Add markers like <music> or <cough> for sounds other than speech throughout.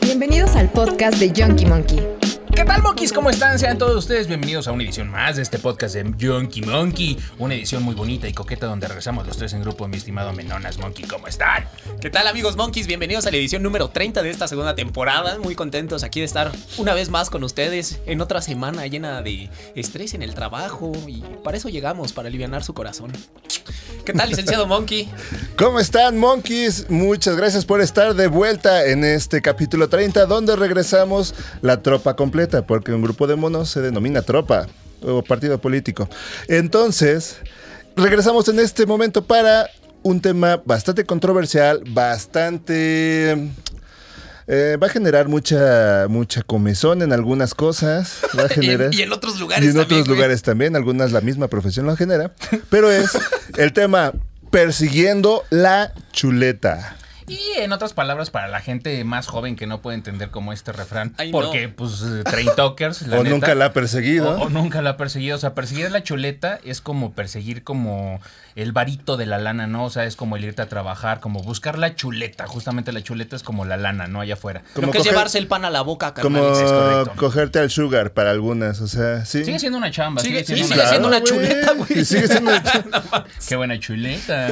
Bienvenidos al podcast de Junkie Monkey. ¿Qué tal, monkeys? ¿Cómo están? Sean todos ustedes bienvenidos a una edición más de este podcast de Junkie Monkey. Una edición muy bonita y coqueta donde regresamos los tres en grupo, mi estimado Menonas Monkey. ¿Cómo están? ¿Qué tal amigos Monkeys? Bienvenidos a la edición número 30 de esta segunda temporada. Muy contentos aquí de estar una vez más con ustedes en otra semana llena de estrés en el trabajo y para eso llegamos, para aliviar su corazón. ¿Qué tal, licenciado Monkey? ¿Cómo están, monkeys? Muchas gracias por estar de vuelta en este capítulo 30, donde regresamos la tropa completa, porque un grupo de monos se denomina tropa o partido político. Entonces, regresamos en este momento para un tema bastante controversial, bastante... eh, va a generar mucha, mucha comezón en algunas cosas. Va a <laughs> generar, y en otros lugares y en también, otros güey. lugares también. Algunas la misma profesión lo genera. Pero es el tema persiguiendo la chuleta. Y en otras palabras, para la gente más joven que no puede entender como este refrán, Ay, no. porque pues eh, train talkers, la <laughs> o neta, nunca la ha perseguido. O, o nunca la ha perseguido. O sea, perseguir la chuleta es como perseguir como el varito de la lana, ¿no? O sea, es como el irte a trabajar, como buscar la chuleta. Justamente la chuleta es como la lana, ¿no? Allá afuera. Lo Como que es llevarse el pan a la boca, Como carnal. es correcto. cogerte al sugar para algunas, o sea, sí. Sigue siendo una chamba. Sigue- sigue, sí, siendo sigue una siendo chamba. una chuleta, güey. Y sigue siendo una <laughs> chuleta. Qué buena chuleta.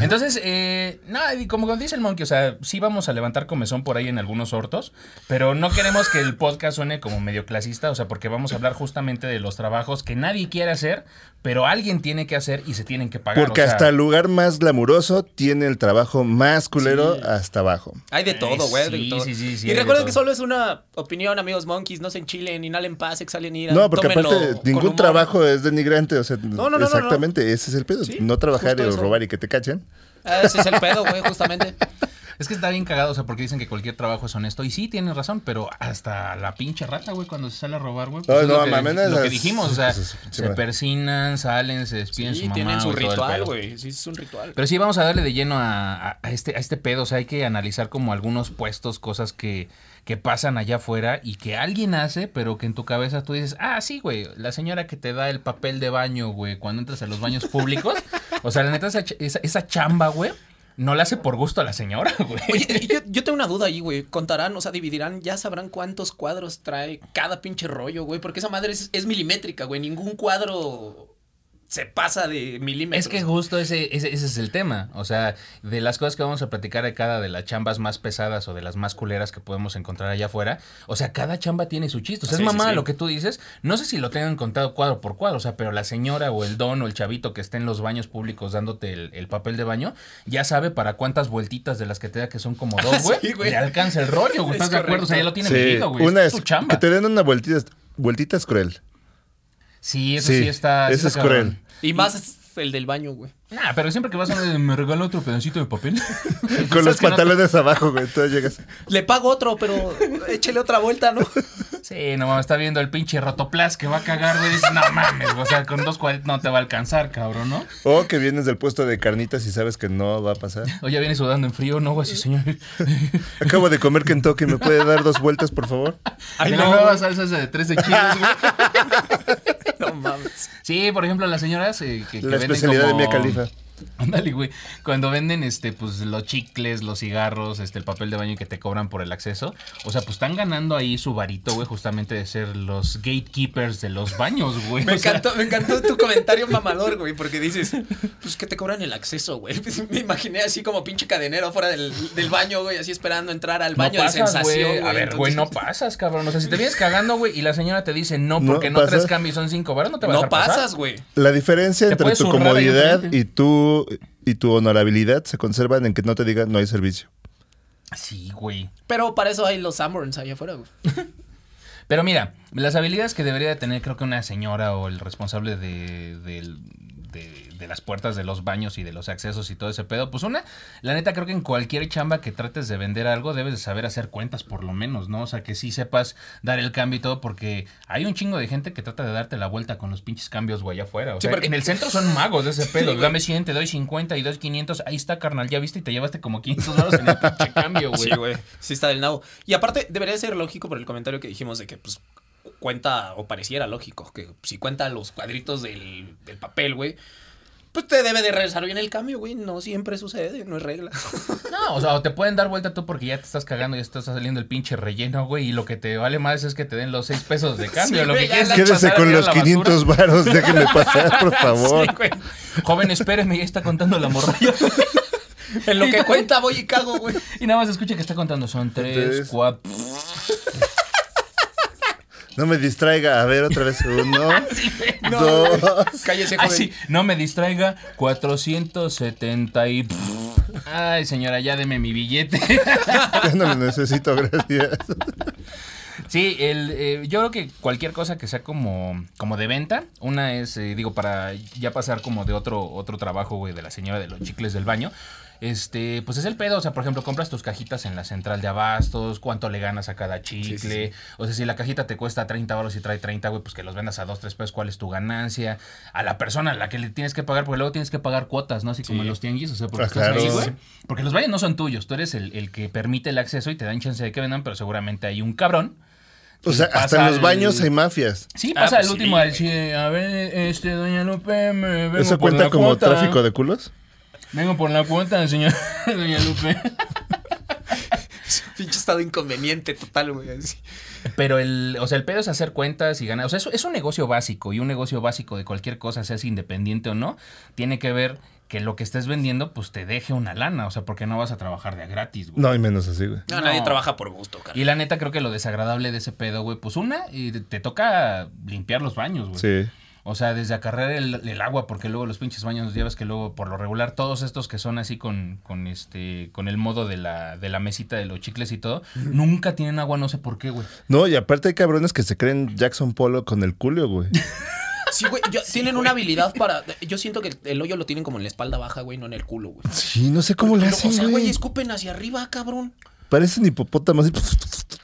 Entonces, eh, nada, y como dice el monkey, o sea, sí vamos a levantar comezón por ahí en algunos hortos, pero no queremos que el podcast suene como medio clasista, o sea, porque vamos a hablar justamente de los trabajos que nadie quiere hacer, pero alguien tiene que hacer y se tienen que pagar. Porque o sea, hasta el lugar más glamuroso tiene el trabajo más culero hasta abajo. Hay de todo, güey. Sí, sí, sí, sí, y recuerden que solo es una opinión, amigos Monkeys. No se enchilen, inhalen paz, exhalen ira. No, porque tómenlo aparte ningún trabajo es denigrante, o sea, no, no, no, exactamente, ese es el pedo. Sí, no trabajar y robar y que te cachen. Ah, Ese es el pedo, güey, justamente. <laughs> Es que está bien cagado, o sea, porque dicen que cualquier trabajo es honesto. Y sí, tienen razón, pero hasta la pinche rata, güey, cuando se sale a robar, güey. pues no, lo que, mames, lo que dijimos, o sea, sí, se persinan, salen, se despiden Sí, su mamá. tienen su güey, ritual, güey. Sí, es un ritual. Pero sí, vamos a darle de lleno a, a- a este, a este pedo. O sea, hay que analizar como algunos puestos, cosas que, que pasan allá afuera y que alguien hace, pero que en tu cabeza tú dices, ah, sí, güey, la señora que te da el papel de baño, güey, cuando entras a los baños públicos. <laughs> o sea, la neta, esa, esa chamba, güey, no la hace por gusto a la señora, <laughs> güey. Oye, yo tengo una duda ahí, güey. Contarán, o sea, dividirán, ya sabrán cuántos cuadros trae cada pinche rollo, güey. Porque esa madre es, es milimétrica, güey. Ningún cuadro se pasa de milímetros. Es que justo ese, ese, ese es el tema. O sea, de las cosas que vamos a platicar de cada de las chambas más pesadas o de las más culeras que podemos encontrar allá afuera. O sea, cada chamba tiene su chiste. O sea, Sí, es mamá sí. lo que tú dices. No sé si lo tengan contado cuadro por cuadro. O sea, pero la señora o el don o el chavito que esté en los baños públicos dándote el, el papel de baño, ya sabe para cuántas vueltitas de las que te da, que son como dos, <laughs> güey, Sí, güey. le alcanza el rollo, güey. Es ¿Estás de acuerdo? O sea, ya lo tiene Sí, medido, güey. una es es tu chamba. que te den una vueltita, es- vueltita es cruel. Sí, eso sí, Sí, está. sí eso está es cruel. Y más el del baño, güey. Nah, pero siempre que vas a me regala otro pedacito de papel. <laughs> Con los ¿Sabes que no pantalones abajo, güey. Tú llegas. Le pago otro, pero échele otra vuelta, ¿no? <laughs> Sí, no mames, está viendo el pinche rotoplas que va a cagar, güey. Dices, no mames, o sea, con dos cuadritos no te va a alcanzar, cabrón, ¿no? O que vienes del puesto de carnitas y sabes que no va a pasar. O ya viene sudando en frío, no, güey, sí, señor. <laughs> Acabo de comer Kentucky, ¿me puede dar dos vueltas, por favor? de la nueva salsa esa de 13 chiles, güey. No mames. Sí, por ejemplo, las señoras eh, que, que La venden especialidad como- de Mia Khalifa. Ándale, güey. Cuando venden este, pues, los chicles, los cigarros, este, el papel de baño que te cobran por el acceso. O sea, pues están ganando ahí su varito, güey, justamente de ser los gatekeepers de los baños, güey. Me <laughs> O sea, encantó, me encantó tu comentario <laughs> mamador, güey, porque dices, pues que te cobran el acceso, güey. Pues, <laughs> Me imaginé así como pinche cadenero fuera del, del baño, güey, así esperando entrar al baño no de sensación, güey. güey. A ver, güey, no pasas, cabrón. O sea, si te vienes cagando, güey, y la señora te dice no No porque no, tres cambios son cinco varos, no te va a No dejar pasar. pasas, güey. La diferencia entre tu comodidad y tu, y tu honorabilidad se conservan en que no te digan no hay servicio. Sí, güey. Pero para eso hay los Sanborns allá afuera, güey. <laughs> Pero mira, las habilidades que debería de tener creo que una señora o el responsable de, del- de- de las puertas de los baños y de los accesos y todo ese pedo, pues una, la neta creo que en cualquier chamba que trates de vender algo debes de saber hacer cuentas por lo menos, ¿no? O sea, que sí sepas dar el cambio y todo porque hay un chingo de gente que trata de darte la vuelta con los pinches cambios, güey, afuera. O Sí, porque- en el centro son magos de ese <laughs> pedo. güey. Dame 100, te doy 50 y doy 500. Ahí está, carnal, ya viste y te llevaste como 500 dólares en el <laughs> pinche cambio, güey. Sí, güey. Sí está del nabo. Y aparte, debería ser lógico por el comentario que dijimos de que, pues, cuenta, o pareciera lógico, que si cuenta los cuadritos del, del papel, güey, pues te debe de regresar bien el cambio, güey. No siempre sucede, no es regla. <laughs> No, o sea, o te pueden dar vuelta tú porque ya te estás cagando y estás saliendo el pinche relleno, güey. Y lo que te vale más es que te den los seis pesos de <laughs> cambio. Sí, lo que quieres Quédese con los 500 varos, déjenme pasar, por <laughs> favor. Sí, güey. Joven, espéreme, ya está contando la morralla. en lo que cuenta voy y cago, güey. Y nada más escucha que está contando, son 3, 4... No me distraiga. A ver, otra vez. Uno, <laughs> dos. Cállese, Ay, joven. sí, no me distraiga. 470 y. Ay, señora, ya deme mi billete. <laughs> Ya no lo necesito, gracias. Sí, el, eh, yo creo que cualquier cosa que sea como, como de venta, una es, eh, digo, para ya pasar como de otro, otro trabajo, güey, de la señora de los chicles del baño, este, pues es el pedo, o sea, por ejemplo, compras tus cajitas en la central de abastos, cuánto le ganas a cada chicle, Sí, sí, o sea, si la cajita te cuesta 30 baros y trae 30, güey, pues que los vendas a 2, 3 pesos, cuál es tu ganancia, a la persona a la que le tienes que pagar, porque luego tienes que pagar cuotas, ¿no? Así como Sí. en los tianguis, o sea, porque estás claro. ahí, güey. Porque los baños no son tuyos, tú eres el, el que permite el acceso y te dan chance de que vendan, pero seguramente hay un cabrón O sea, hasta en los el- baños hay mafias. Sí, Ah, pasa pues el sí, último decir, a ver, este, doña Lupe, me vengo ¿Eso por cuenta la como cuota. tráfico de culos? Vengo por la cuota, señor, <laughs> doña Lupe. <laughs> Pinche estado inconveniente total, güey. Pero el, o sea, el pedo es hacer cuentas y ganar. O sea, eso es un negocio básico y un negocio básico de cualquier cosa, seas independiente o no, tiene que ver que lo que estés vendiendo, pues te deje una lana. O sea, porque no vas a trabajar de a gratis, güey. No hay menos así, güey. No, No. nadie trabaja por gusto, cara. Y la neta, creo que lo desagradable de ese pedo, güey, pues una, y te toca limpiar los baños, güey. Sí. O sea, desde acarrear el, el agua, porque luego los pinches baños llevas que luego, por lo regular, todos estos que son así con, con este, con el modo de la, de la mesita de los chicles y todo, nunca tienen agua, no sé por qué, güey. No, y aparte hay cabrones que se creen Jackson Polo con el culio, güey. <laughs> Sí, güey. yo- tienen una habilidad para. Yo siento que el hoyo lo tienen como en la espalda baja, güey, no en el culo, güey. Sí, no sé cómo le Pero, hacen, o sea, güey. escupen hacia arriba, cabrón. Parecen hipopótamos.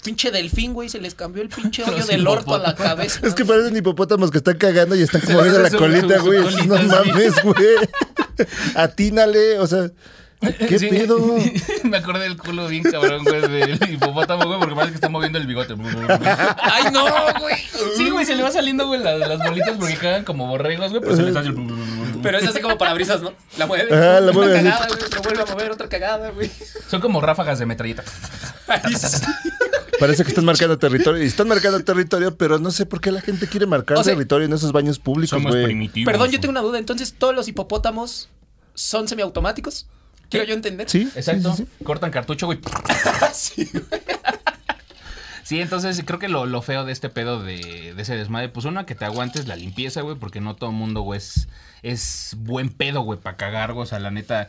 Pinche delfín, güey, se les cambió el pinche hoyo del orto a la cabeza. Es que parecen hipopótamos que están cagando y están como les viendo la colita, güey. No mames, güey. <laughs> Atínale, o sea, ¿qué Sí. pedo? <laughs> Me acordé del culo bien cabrón, güey, del hipopótamo, güey, porque parece que está moviendo el bigote. ¡Ay, no, güey! Sí, güey, se le va saliendo, güey, las, las bolitas porque cagan como borregos, güey, pero se les hace el... Pero es así como para brisas, ¿no? La mueve. Ah, la una mueve así. cagada, güey. Lo vuelve a mover, otra cagada, güey. Son como ráfagas de metralleta. Ay, sí. Parece que están marcando territorio. Y están marcando territorio, pero no sé por qué la gente quiere marcar O sea, territorio en esos baños públicos, Somos güey. primitivos. Perdón, yo tengo una duda. Entonces, ¿todos los hipopótamos son semiautomáticos? Quiero yo entender. Sí. Exacto. sí, sí. Cortan cartucho, güey. <laughs> Sí. Sí, entonces creo que lo, lo feo de este pedo de, de ese desmadre, pues una, que te aguantes la limpieza, güey, porque no todo el mundo, güey, es, es buen pedo, güey, para cagar, güey. O sea, la neta,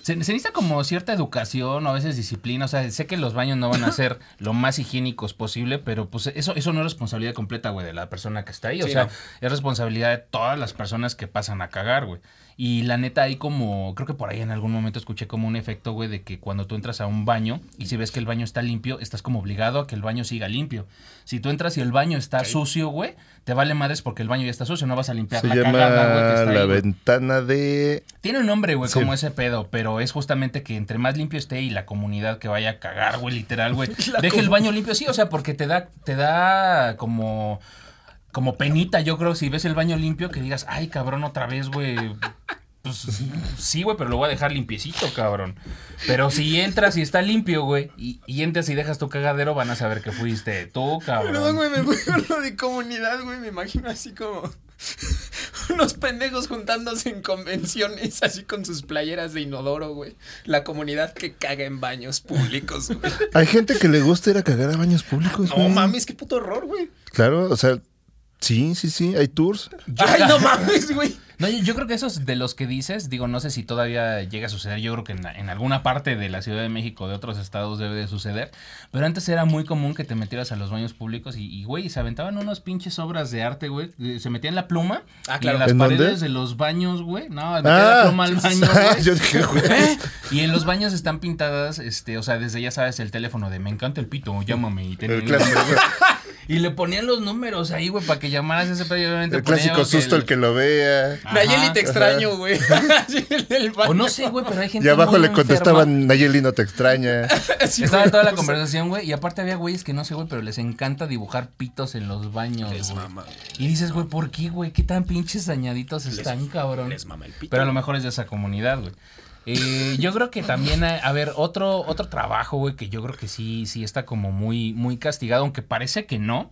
se, se necesita como cierta educación o a veces disciplina. O sea, sé que los baños no van a <laughs> ser lo más higiénicos posible, pero pues eso, eso no es responsabilidad completa, güey, de la persona que está ahí. O Sí, sea, no. es responsabilidad de todas las personas que pasan a cagar, güey. Y la neta, hay como, creo que por ahí en algún momento escuché como un efecto, güey, de que cuando tú entras a un baño y si ves que el baño está limpio, estás como obligado a que el baño siga limpio. Si tú entras y el baño está sucio, güey, te vale madres porque el baño ya está sucio, no vas a limpiar Se la llama cagada, güey, que está la ahí, güey. ventana de... Tiene un nombre, güey, Sí. como ese pedo, pero es justamente que entre más limpio esté y la comunidad que vaya a cagar, güey, literal, güey, <laughs> deje el baño limpio, sí, o sea, porque te da, te da como, como penita, yo creo, si ves el baño limpio, que digas, ay, cabrón, otra vez, güey. Pues sí, güey, pero lo voy a dejar limpiecito, cabrón. Pero si entras y está limpio, güey, y, y entras y dejas tu cagadero, van a saber que fuiste tú, cabrón. Perdón, güey, me fui lo de comunidad, güey. Me imagino así como <laughs> unos pendejos juntándose en convenciones, así con sus playeras de inodoro, güey. La comunidad que caga en baños públicos, güey. Hay gente que le gusta ir a cagar a baños públicos, No güey. mames, qué puto horror, güey. Claro, o sea, sí, sí, sí, hay tours. Ay, no mames, güey. No, yo, yo creo que esos de los que dices, digo, no sé si todavía llega a suceder, yo creo que en, en alguna parte de la Ciudad de México, de otros estados debe de suceder, pero antes era muy común que te metieras a los baños públicos y, y, güey, se aventaban unas pinches obras de arte, güey, se metían la pluma Ah, y en las ¿En paredes dónde? de los baños, güey, no, metía la Ah, pluma al baño, güey. <laughs> yo dije, güey. Y en los baños están pintadas, este, o sea, desde ya sabes el teléfono de me encanta el pito, llámame y ten El el clásico, número". Y le ponían los números ahí, güey, para que llamaras ese pedo. obviamente el clásico susto el que lo vea. Nayeli, te extraño, güey. <laughs> O no sé, güey, pero hay gente Y abajo muy le enferma. contestaban, Nayeli no te extraña. <laughs> Sí, Estaba toda la conversación, güey, y aparte había güeyes que no sé, güey, pero les encanta dibujar pitos en los baños, Les güey. mama, güey. Y dices, güey, ¿por qué, güey? ¿Qué tan pinches dañaditos están, cabrón? Les mama el pito. Pero a lo mejor es de esa comunidad, güey. Eh, yo creo que también, a ver, otro, otro trabajo, güey, que yo creo que sí, sí está como muy, muy castigado, aunque parece que no.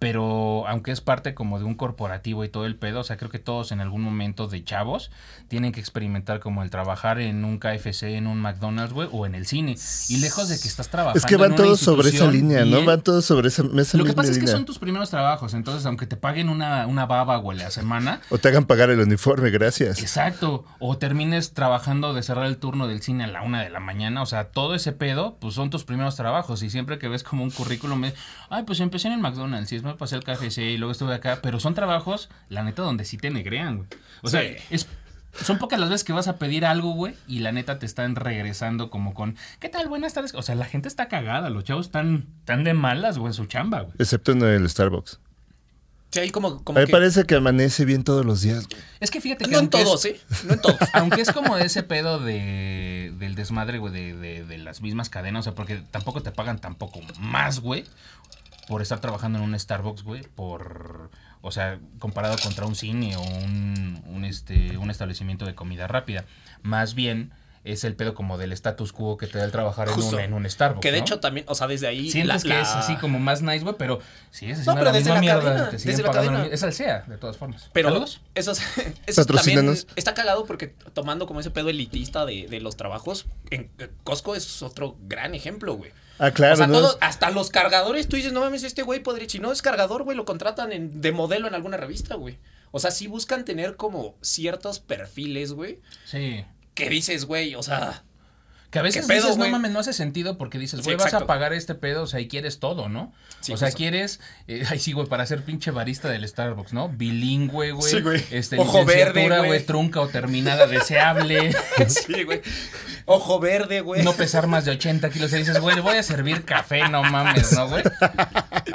Pero aunque es parte como de un corporativo y todo el pedo, o sea, creo que todos en algún momento de chavos tienen que experimentar como el trabajar en un KFC, en un McDonald's, güey, o en el cine. Y lejos de que estás trabajando. Es que en van una todos sobre esa línea, ¿no? Van todos sobre esa, esa Lo que pasa es que línea. son tus primeros trabajos, entonces aunque te paguen una, una baba, güey, la semana, O te hagan pagar el uniforme, gracias. Exacto. O termines trabajando de cerrar el turno del cine a la una de la mañana. O sea, todo ese pedo, pues son tus primeros trabajos. Y siempre que ves como un currículum, es, ay, pues empecé en el McDonald's y después me pasé al KFC y luego estuve acá. Pero son trabajos, la neta, donde sí te negrean, güey. O sea, es. Son pocas las veces que vas a pedir algo, güey, y la neta te están regresando como con, ¿qué tal? Buenas tardes. O sea, la gente está cagada, los chavos están tan de malas, güey, en su chamba, güey. Excepto en el Starbucks. Sí, ahí como, A como mí que... parece que amanece bien todos los días. güey. Es que fíjate que No en aunque es- todos, ¿eh? No en todos. <laughs> Aunque es como ese pedo de, del desmadre, güey, de, de, de las mismas cadenas, o sea, porque tampoco te pagan tampoco más, güey, por estar trabajando en un Starbucks, güey, por, o sea, comparado contra un cine o un, un, este, un establecimiento de comida rápida. Más bien es el pedo como del status quo que te da el trabajar en un, en un Starbucks, Que de ¿no? hecho también, o sea, desde ahí... Sientes la- que es así como más nice, güey, pero sí, es No, haciendo pero la desde misma la mierda. cadena, desde la cadena. Es al SEA, de todas formas. Pero ¿Saludos? eso, es- eso también está cagado porque tomando como ese pedo elitista de, de los trabajos, en eh, Costco es otro gran ejemplo, güey. Ah, claro, o sea, ¿no? todos- hasta los cargadores, tú dices, no mames, este güey podría, si no es cargador, güey, lo contratan en- de modelo en alguna revista, güey. O sea, sí buscan tener como ciertos perfiles, güey, Sí. que dices, güey, o sea, Que a veces ¿Qué pedo, dices, no mames, no hace sentido porque dices, Sí, güey, vas a pagar este pedo, o sea, y quieres todo, ¿no? Sí, o sea, justo. quieres, eh, ay sí, güey, para ser pinche barista del Starbucks, ¿no? Bilingüe, güey. Sí, güey. Este, Ojo verde, güey. trunca o terminada, deseable. <laughs> sí, güey. Ojo verde, güey. no pesar más de 80 kilos. Y dices, güey, voy a servir café, no mames, ¿no, güey?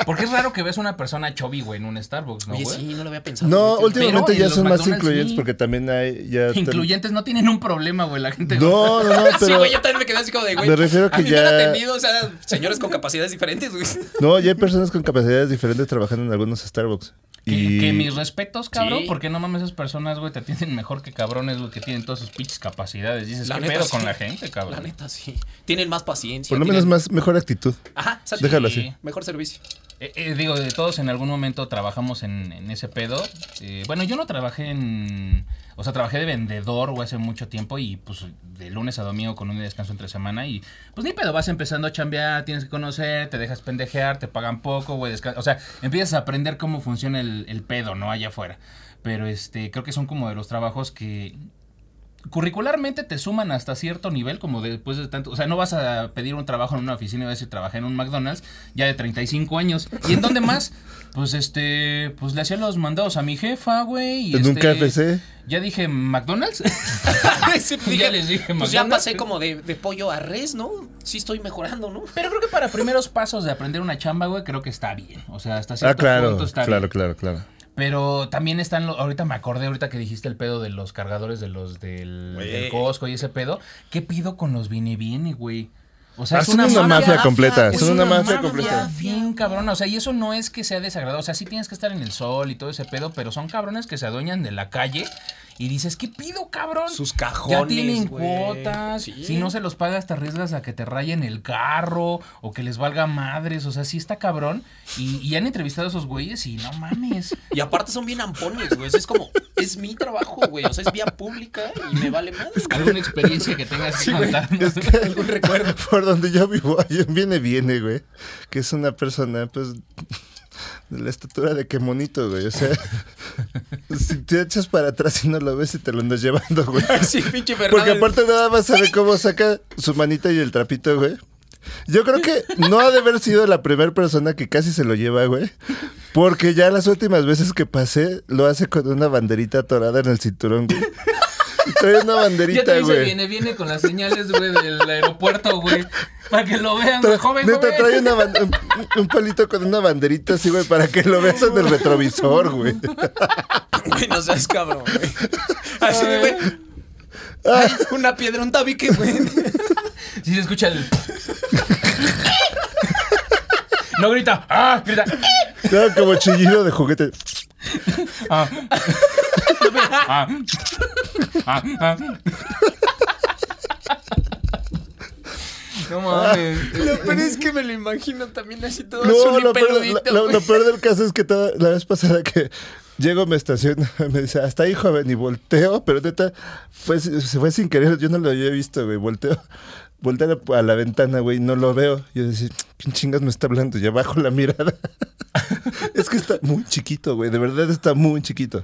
Porque es raro que ves una persona chubby, güey, en un Starbucks, ¿no, Oye, güey? sí, no lo había pensado. No, últimamente en ya son más McDonald's, incluyentes sí. porque también hay ya <laughs> Incluyentes no tienen un problema, güey, la gente. No, no, no, <laughs> Sí, pero güey, yo también me quedé así como de, güey. Me refiero que a mí ya- me han atendido, o sea, señores con capacidades diferentes, güey. <laughs> no, ya hay personas con capacidades diferentes trabajando en algunos Starbucks. Que, Y que mis respetos, cabrón, Sí. porque no mames, esas personas, güey, te atienden mejor que cabrones, güey, que tienen todas sus pinches capacidades. Dices, La ¿qué neta, pedo sí. con la gente, cabrón? La neta, sí. Tienen más paciencia. por lo menos más mejor actitud. Ajá. Déjalo Sí. así. Mejor servicio. Eh, eh, digo, de todos en algún momento trabajamos en, ese pedo. Eh, bueno, yo no trabajé en... O sea, trabajé de vendedor, güey, hace mucho tiempo y pues de lunes a domingo con un descanso entre semana y pues ni pedo, vas empezando a chambear, tienes que conocer, te dejas pendejear, te pagan poco, güey, O sea, empiezas a aprender cómo funciona el, el pedo, ¿no? Allá afuera. Pero este, creo que son como de los trabajos que curricularmente te suman hasta cierto nivel, como después de tanto, o sea, no vas a pedir un trabajo en una oficina y vas a decir, trabajé en un McDonald's ya de 35 años. ¿Y en dónde más? <laughs> Pues este, pues le hacía los mandados a mi jefa, güey. y En un este, KFC. Ya dije, ¿McDonald's? <laughs> Sí, pues ya les dije, Pues ya pasé como de, de pollo a res, ¿no? Sí estoy mejorando, ¿no? Pero creo que para primeros pasos de aprender una chamba, güey, creo que está bien. O sea, hasta cierto Ah, claro, punto está claro, bien. claro, claro. Pero también están, lo- ahorita me acordé, ahorita que dijiste el pedo de los cargadores de los del, del Costco y ese pedo. ¿Qué pido con los viene viene, güey? O sea, Ah, es una, una mafia, mafia completa, es una mafia completa. bien cabrona. O sea, y eso no es que sea desagradable. O sea, sí tienes que estar en el sol y todo ese pedo, pero son cabrones que se adueñan de la calle y dices, ¿qué pido, cabrón? Sus Ya cajones, tienen güey. cuotas. Sí. Si no se los pagas, te arriesgas a que te rayen el carro o que les valga madres. O sea, sí está cabrón. Y, y han entrevistado a esos güeyes y no mames. Y aparte son bien ampones, güey. Es como, es mi trabajo, güey. O sea, es vía pública y me vale madre. ¿Alguna experiencia que tengas que contarnos? Algún recuerdo. <laughs> Por donde yo vivo, viene, viene, güey. Que es una persona, pues, de la estatura de que monito, güey. O sea, <laughs> si te echas para atrás y no lo ves y te lo andas llevando, güey. <laughs> Sí, pinche Fernando. Porque aparte nada más sabe cómo saca su manita y el trapito, güey. Yo creo que no ha de haber sido la primera persona que casi se lo lleva, güey. Porque ya las últimas veces que pasé, lo hace con una banderita atorada en el cinturón, güey. Trae una Ya te banderita, dice, güey. viene, viene con las señales, güey, del aeropuerto, güey. Para que lo vean, Tra- güey, joven, neta, joven. trae una un, un palito con una banderita así, güey, para que lo veas en el retrovisor, güey. Güey, no seas cabrón, güey. Así, güey. Ay, una piedra, un tabique, güey. Si se escucha el. No grita. ¡Ah! Grita. No, como chillido de juguete. ¡Ah! ¡Ah! ¡Ah! ¡Ah! No mames. Lo peor es que me lo imagino también así todo No, lo peor, peludito, lo- lo- güey. lo peor del caso es que toda- la vez pasada que llego, me estaciono, <laughs> me dice, hasta ahí, joven, y volteo, pero neta, fue, se fue sin querer, yo no lo había visto, güey, volteo, volteo a la ventana, güey, no lo veo. Yo decía, ¿quién chingas me está hablando? Y abajo la mirada. <laughs> es que está muy chiquito, güey, de verdad está muy chiquito.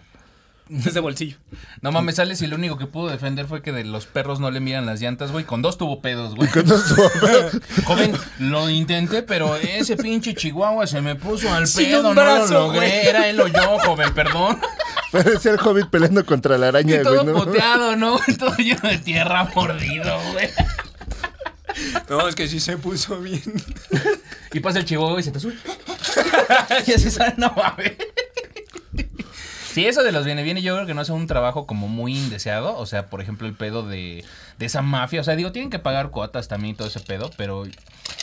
Es de bolsillo. No mames, sales y lo único que pudo defender fue que de los perros no le miran las llantas, güey. Con dos tuvo pedos, güey. Con dos- <laughs> Joven, lo intenté, pero ese pinche chihuahua se me puso al Sin pedo, un no lo logré. güey. Era él o yo, joven, perdón. <laughs> Parecía el hobbit peleando contra la araña, Y todo güey, ¿no? poteado, ¿no? Todo lleno de tierra mordido, güey. No, es que sí se puso bien. Y pasa el chihuahua y se te sube. <laughs> y así sale, no mames. Sí, eso de los viene viene yo creo que no es un trabajo como muy indeseado. O sea, por ejemplo, el pedo de, de esa mafia. O sea, digo, tienen que pagar cuotas también y todo ese pedo, pero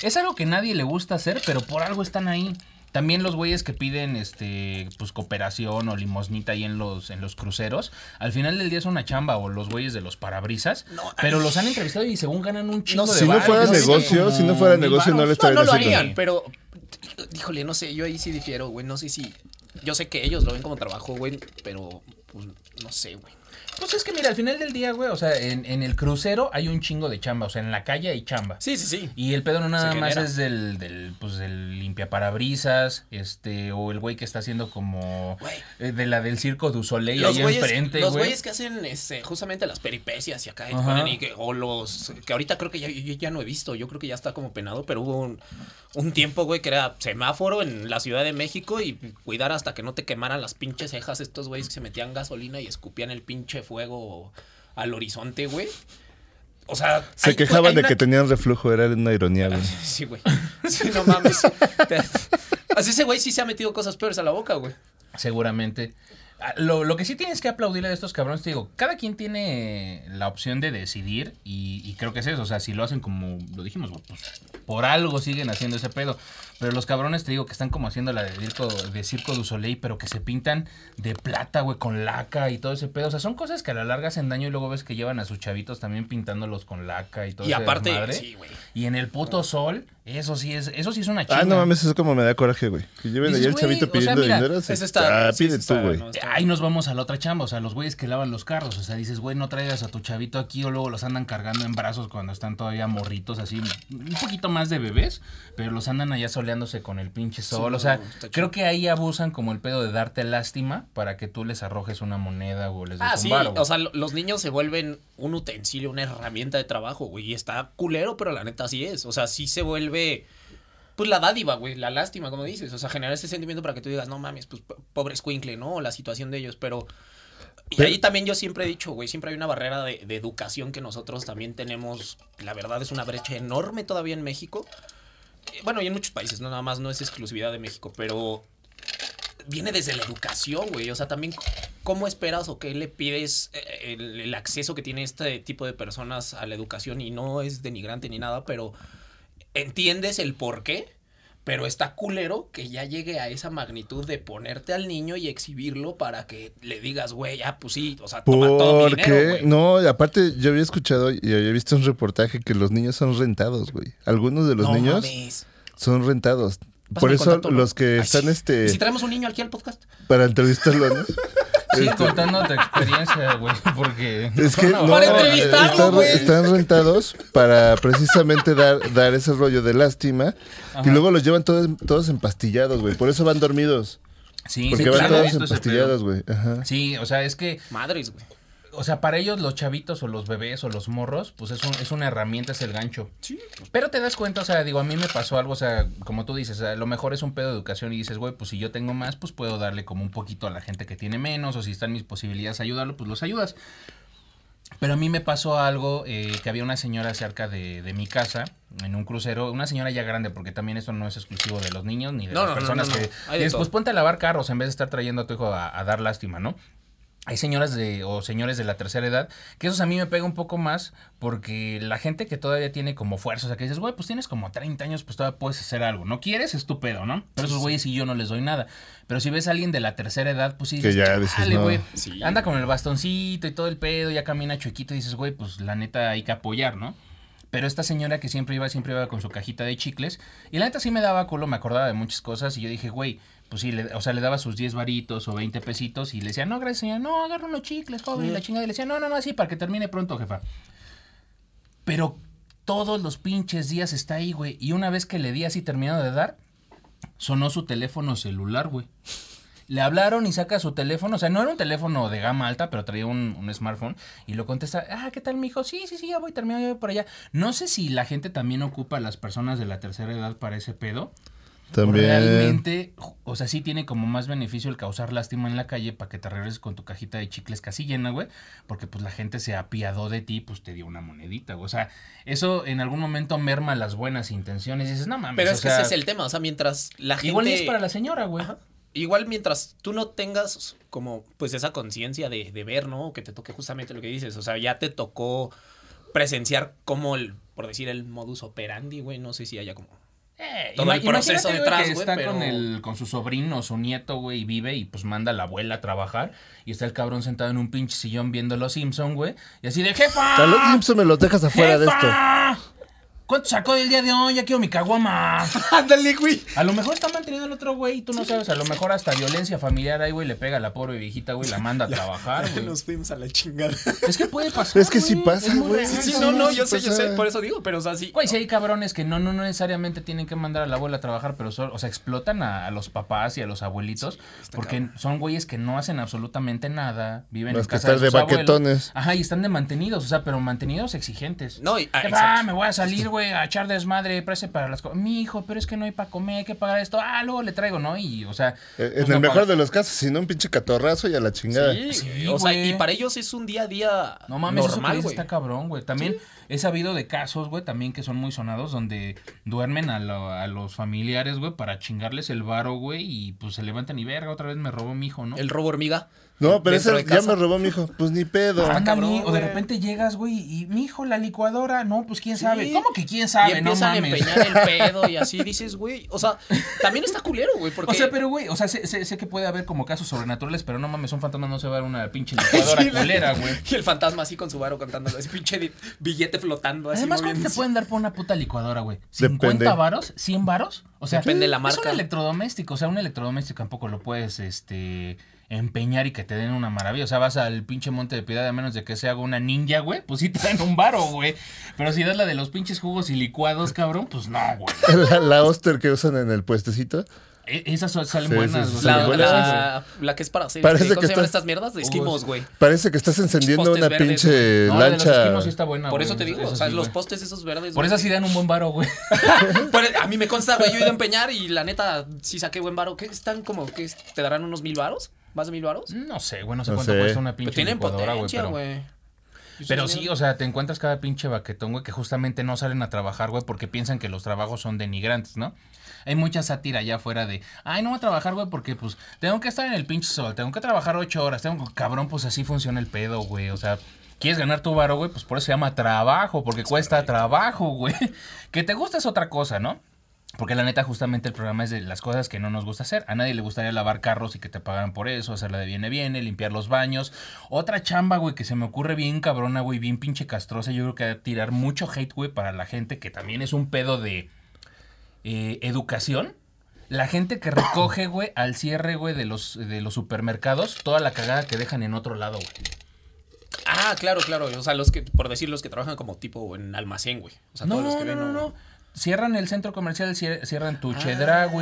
es algo que nadie le gusta hacer, pero por algo están ahí. También los güeyes que piden este pues cooperación o limosnita ahí en los en los cruceros, al final del día es una chamba o los güeyes de los parabrisas, pero los han entrevistado y según ganan un chingo No, de si no fuera ¿no? negocio, si no fuera negocio, no No, estarían no lo haciendo. harían, pero. Híjole, no sé, yo ahí sí difiero, güey. No sé si. Yo sé que ellos lo ven como trabajo, güey, pero. Pues no sé, güey. Pues es que mira, al final del día, güey, o sea, en, en el crucero hay un chingo de chamba, o sea, en la calle hay chamba. Sí, sí, sí. Y el pedo no nada más es del, del, pues, del limpiaparabrisas, este, o el güey que está haciendo como Güey. eh, de la del circo du Soleil Los ahí güeyes, enfrente, los güey. güeyes que hacen este, justamente las peripecias y acá y ponen y que, o los que ahorita creo que ya, yo ya no he visto, yo creo que ya está como penado, pero hubo un, un tiempo, güey, que era semáforo en la Ciudad de México y cuidar hasta que no te quemaran las pinches cejas estos güeyes que se metían gasolina y escupían el pinche fuego al horizonte, güey. O sea, Se hay- quejaban de una- que tenían reflujo, era una ironía, güey. <laughs> Sí, güey. Sí, no mames. <laughs> Así ese güey sí se ha metido cosas peores a la boca, güey. Seguramente. Ah, Lo, lo que sí tienes que aplaudirle a estos cabrones, te digo, cada quien tiene la opción de decidir y, y creo que es eso, o sea, si lo hacen como lo dijimos, güey, pues por algo siguen haciendo ese pedo. Pero los cabrones, te digo, que están como haciendo la de Circo, de Circo du Soleil, pero que se pintan de plata, güey, con laca y todo ese pedo. O sea, son cosas que a la larga hacen daño y luego ves que llevan a sus chavitos también pintándolos con laca y todo Y ese aparte, desmadre. sí, güey. Y en el puto sol, eso sí es, eso sí es una chinga. Ah, no mames, eso como me da coraje, güey. Que lleven allá el chavito o sea, pidiendo mira, dinero. sí, Eso está. ah, sí, pide tú, güey. no, está- Ahí nos vamos a la otra chamba, o sea, los güeyes que lavan los carros, o sea, dices, güey, no traigas a tu chavito aquí o luego los andan cargando en brazos cuando están todavía morritos, así, un poquito más de bebés, pero los andan allá soleándose con el pinche sol, o sea, creo que ahí abusan como el pedo de darte lástima para que tú les arrojes una moneda o les des Ah, un sí, o sea, lo- los niños se vuelven un utensilio, una herramienta de trabajo, güey, y está culero, pero la neta así es, o sea, sí se vuelve, pues la dádiva, güey, la lástima, como dices, o sea, generar ese sentimiento para que tú digas, no mames, pues po- pobre escuincle, ¿no? O la situación de ellos, pero... Y Pero- ahí también yo siempre he dicho, güey, siempre hay una barrera de, de educación que nosotros también tenemos, la verdad es una brecha enorme todavía en México, Eh, bueno, y en muchos países, no nada más, no es exclusividad de México, pero viene desde la educación, güey. O sea, también, ¿cómo esperas o qué le pides eh, el, el acceso que tiene este tipo de personas a la educación? Y no es denigrante ni nada, pero entiendes el por qué. Pero está culero que ya llegue a esa magnitud de ponerte al niño y exhibirlo para que le digas, güey, ya, pues sí, o sea, toma todo mi ¿Por dinero, qué? güey. No, aparte yo había escuchado y había visto un reportaje que los niños son rentados, güey. Algunos de los No niños mames. son rentados. Pásame Por eso contacto, ¿no? los que Ay, están sí. este ¿Y si traemos un niño aquí al podcast? para entrevistarlo, ¿no? <laughs> Sigue Este, contando tu experiencia, güey, porque... Es que no, Para eh, entrevistarlo, están, güey. están rentados para precisamente dar, dar ese rollo de lástima y luego los llevan todos, todos empastillados, güey. Por eso van dormidos. Sí, Porque sí, van claro, todos empastillados, güey. Ajá. Sí, o sea, es que Madres, güey. O sea, para ellos los chavitos o los bebés o los morros, pues es, un, es una herramienta, es el gancho. Pero te das cuenta, o sea, digo, a mí me pasó algo, o sea, como tú dices, sea, lo mejor es un pedo de educación y dices, güey, pues si yo tengo más, pues puedo darle como un poquito a la gente que tiene menos, o si están mis posibilidades ayudarlo, pues los ayudas. Pero a mí me pasó algo eh, que había una señora cerca de, de mi casa, en un crucero, una señora ya grande, porque también esto no es exclusivo de los niños ni de No, las no, personas no, no. que... De después todo. ponte a lavar carros en vez de estar trayendo a tu hijo a, a dar lástima, ¿no? Hay señoras de o señores de la tercera edad que esos a mí me pega un poco más porque la gente que todavía tiene como fuerza, o sea, que dices, güey, pues tienes como 30 años, pues todavía puedes hacer algo. No quieres, estúpido, ¿no? Pero esos güeyes y yo no les doy nada. Pero si ves a alguien de la tercera edad, pues sí Que dices, ya dices, "Chale, no". güey, Sí. anda con el bastoncito y todo el pedo, ya camina chuequito y dices, güey, pues la neta hay que apoyar, ¿no? Pero esta señora que siempre iba, siempre iba con su cajita de chicles. Y la neta sí me daba culo, me acordaba de muchas cosas. Y yo dije, güey, pues sí, le- o sea, le daba sus 10 varitos o 20 pesitos. Y le decía, no, gracias, señora, no, agarra unos chicles, joven. Y la chingada. Y le decía, no, no, no, así, para que termine pronto, jefa. Pero todos los pinches días está ahí, güey. Y una vez que le di así terminado de dar, sonó su teléfono celular, güey. Le hablaron y saca su teléfono, o sea, no era un teléfono de gama alta, pero traía un, un smartphone y lo contesta, ah, ¿qué tal, mijo? Sí, sí, sí, ya voy, terminado, ya voy por allá. No sé si la gente también ocupa a las personas de la tercera edad para ese pedo. También. Realmente, o sea, sí tiene como más beneficio el causar lástima en la calle para que te regreses con tu cajita de chicles casi llena, güey. Porque pues la gente se apiadó de ti, pues te dio una monedita, güey. O sea, eso en algún momento merma las buenas intenciones y dices, no mames. Pero o es que sea, ese es el tema, o sea, mientras la gente... Igual es para la señora, güey. Igual mientras tú no tengas como pues esa conciencia de, de ver, ¿no? Que te toque justamente lo que dices. O sea, ya te tocó presenciar como el, por decir, el modus operandi, güey. No sé si haya como... Eh, Todo el proceso detrás, güey, está pero- con, el, con su sobrino, su nieto, güey, y vive y pues manda a la abuela a trabajar. Y está el cabrón sentado en un pinche sillón viendo Los Simpson, güey. Y así de, jefa. Los Simpson me los dejas afuera de esto. ¿Cuánto sacó del día de hoy? Ya quiero mi caguama. <laughs> ¡Ándale, güey! A lo mejor está manteniendo el otro güey y tú no sabes. A lo mejor hasta violencia familiar ahí, güey, le pega a la pobre viejita, güey, la manda a <laughs> trabajar, güey. Nos fuimos a la chingada. Es que puede pasar. Es que sí güey, pasa, güey. Sí, Sí, no, no, sí yo sé, yo sé, por eso digo, pero o sea, sí. Güey, si hay cabrones que no, no, no necesariamente tienen que mandar a la abuela a trabajar, pero son, o sea, explotan a, a los papás y a los abuelitos porque son güeyes que no hacen absolutamente nada, viven en que casa de, estar de abuelos. baquetones. Ajá, y están de mantenidos, o sea, pero mantenidos exigentes. No, y- ah, exacto. me voy a salir, güey, a echar desmadre, prese para las cosas. Mi hijo, pero es que no hay para comer, hay que pagar esto. Ah, luego le traigo, ¿no? Y, o sea. Eh, pues En no el mejor de los casos, si no un pinche catorrazo y a la chingada. Sí, Sí, o sea, y para ellos es un día a día No mames, eso que normal, está cabrón, güey. También he sabido de casos, güey, también que son muy sonados, donde duermen a, lo- a los familiares, güey, para chingarles el varo, güey, y pues se levantan y verga, otra vez me robó mi hijo, ¿no? El robo hormiga. No, pero ese de ya me robó mi hijo. Pues ni pedo. Ándale, cabrón, o de repente llegas, güey, y mi hijo, la licuadora, no, pues quién Sí. sabe. ¿Cómo que quién Y sabe? No empiezan a mames. empeñar el <laughs> pedo y así dices, güey. O sea, también está culero, güey, porque... O sea, pero güey, o sea, sé, sé- sé que puede haber como casos sobrenaturales, pero no mames, un fantasma no se va a dar una pinche <laughs> licuadora Sí, culera, güey. Y el fantasma así con su varo contándolo. Ese pinche billete flotando así. Además, ¿cuánto te pueden dar por una puta licuadora, güey? Depende. ¿50 varos? ¿100 varos? O sea, Depende de la Es marca. un electrodoméstico, o sea, un electrodoméstico tampoco lo puedes, este, empeñar y que te den una maravilla. O sea, vas al pinche Monte de Piedad, a menos de que se haga una ninja, güey, pues sí te dan un varo, güey. Pero si das la de los pinches jugos y licuados, cabrón, pues no, güey. <laughs> La, la Oster que usan en el puestecito. E- Esas salen Sí, buenas, sí, sí, o sí, sea, La, buenas, la, la que es para hacer. Parece ¿Cómo que se llaman está- estas mierdas? De esquimos, güey. Parece que estás encendiendo una verdes, pinche No, la de los lancha. esquimos sí está buena, Por eso te digo, o sea, sí, los postes esos verdes. Por eso sí dan un buen varo, güey. <laughs> Por- a mí me consta, güey, yo he ido a empeñar y la neta sí saqué buen varo. ¿Qué están como que te darán unos mil varos? ¿Más de mil varos? No sé, güey, no sé No cuánto sé. cuesta una Pero pinche tienen licuadora, güey, pero... güey. Pero sí, o sea, te encuentras cada pinche baquetón, güey, que justamente no salen a trabajar, güey, porque piensan que los trabajos son denigrantes, ¿no? Hay mucha sátira allá afuera de, ay, no voy a trabajar, güey, porque pues tengo que estar en el pinche sol, tengo que trabajar ocho horas, tengo cabrón, pues así funciona el pedo, güey, o sea, quieres ganar tu varo, güey, pues por eso se llama trabajo, porque cuesta trabajo, güey. <laughs> Que te gusta es otra cosa, ¿no? Porque la neta, justamente el programa es de las cosas que no nos gusta hacer. A nadie le gustaría lavar carros y que te pagaran por eso, hacerla de viene viene, limpiar los baños. Otra chamba, güey, que se me ocurre bien cabrona, güey, bien pinche castrosa. Yo creo que va a tirar mucho hate, güey, para la gente que también es un pedo de eh, educación. La gente que recoge, güey, al cierre, güey, de los, de los supermercados, toda la cagada que dejan en otro lado, güey. Ah, claro, claro. O sea, los que, por decir, los que trabajan como tipo en almacén, güey. O sea, No, todos los que no, ven. no, no. Cierran el centro comercial, cier- cierran tu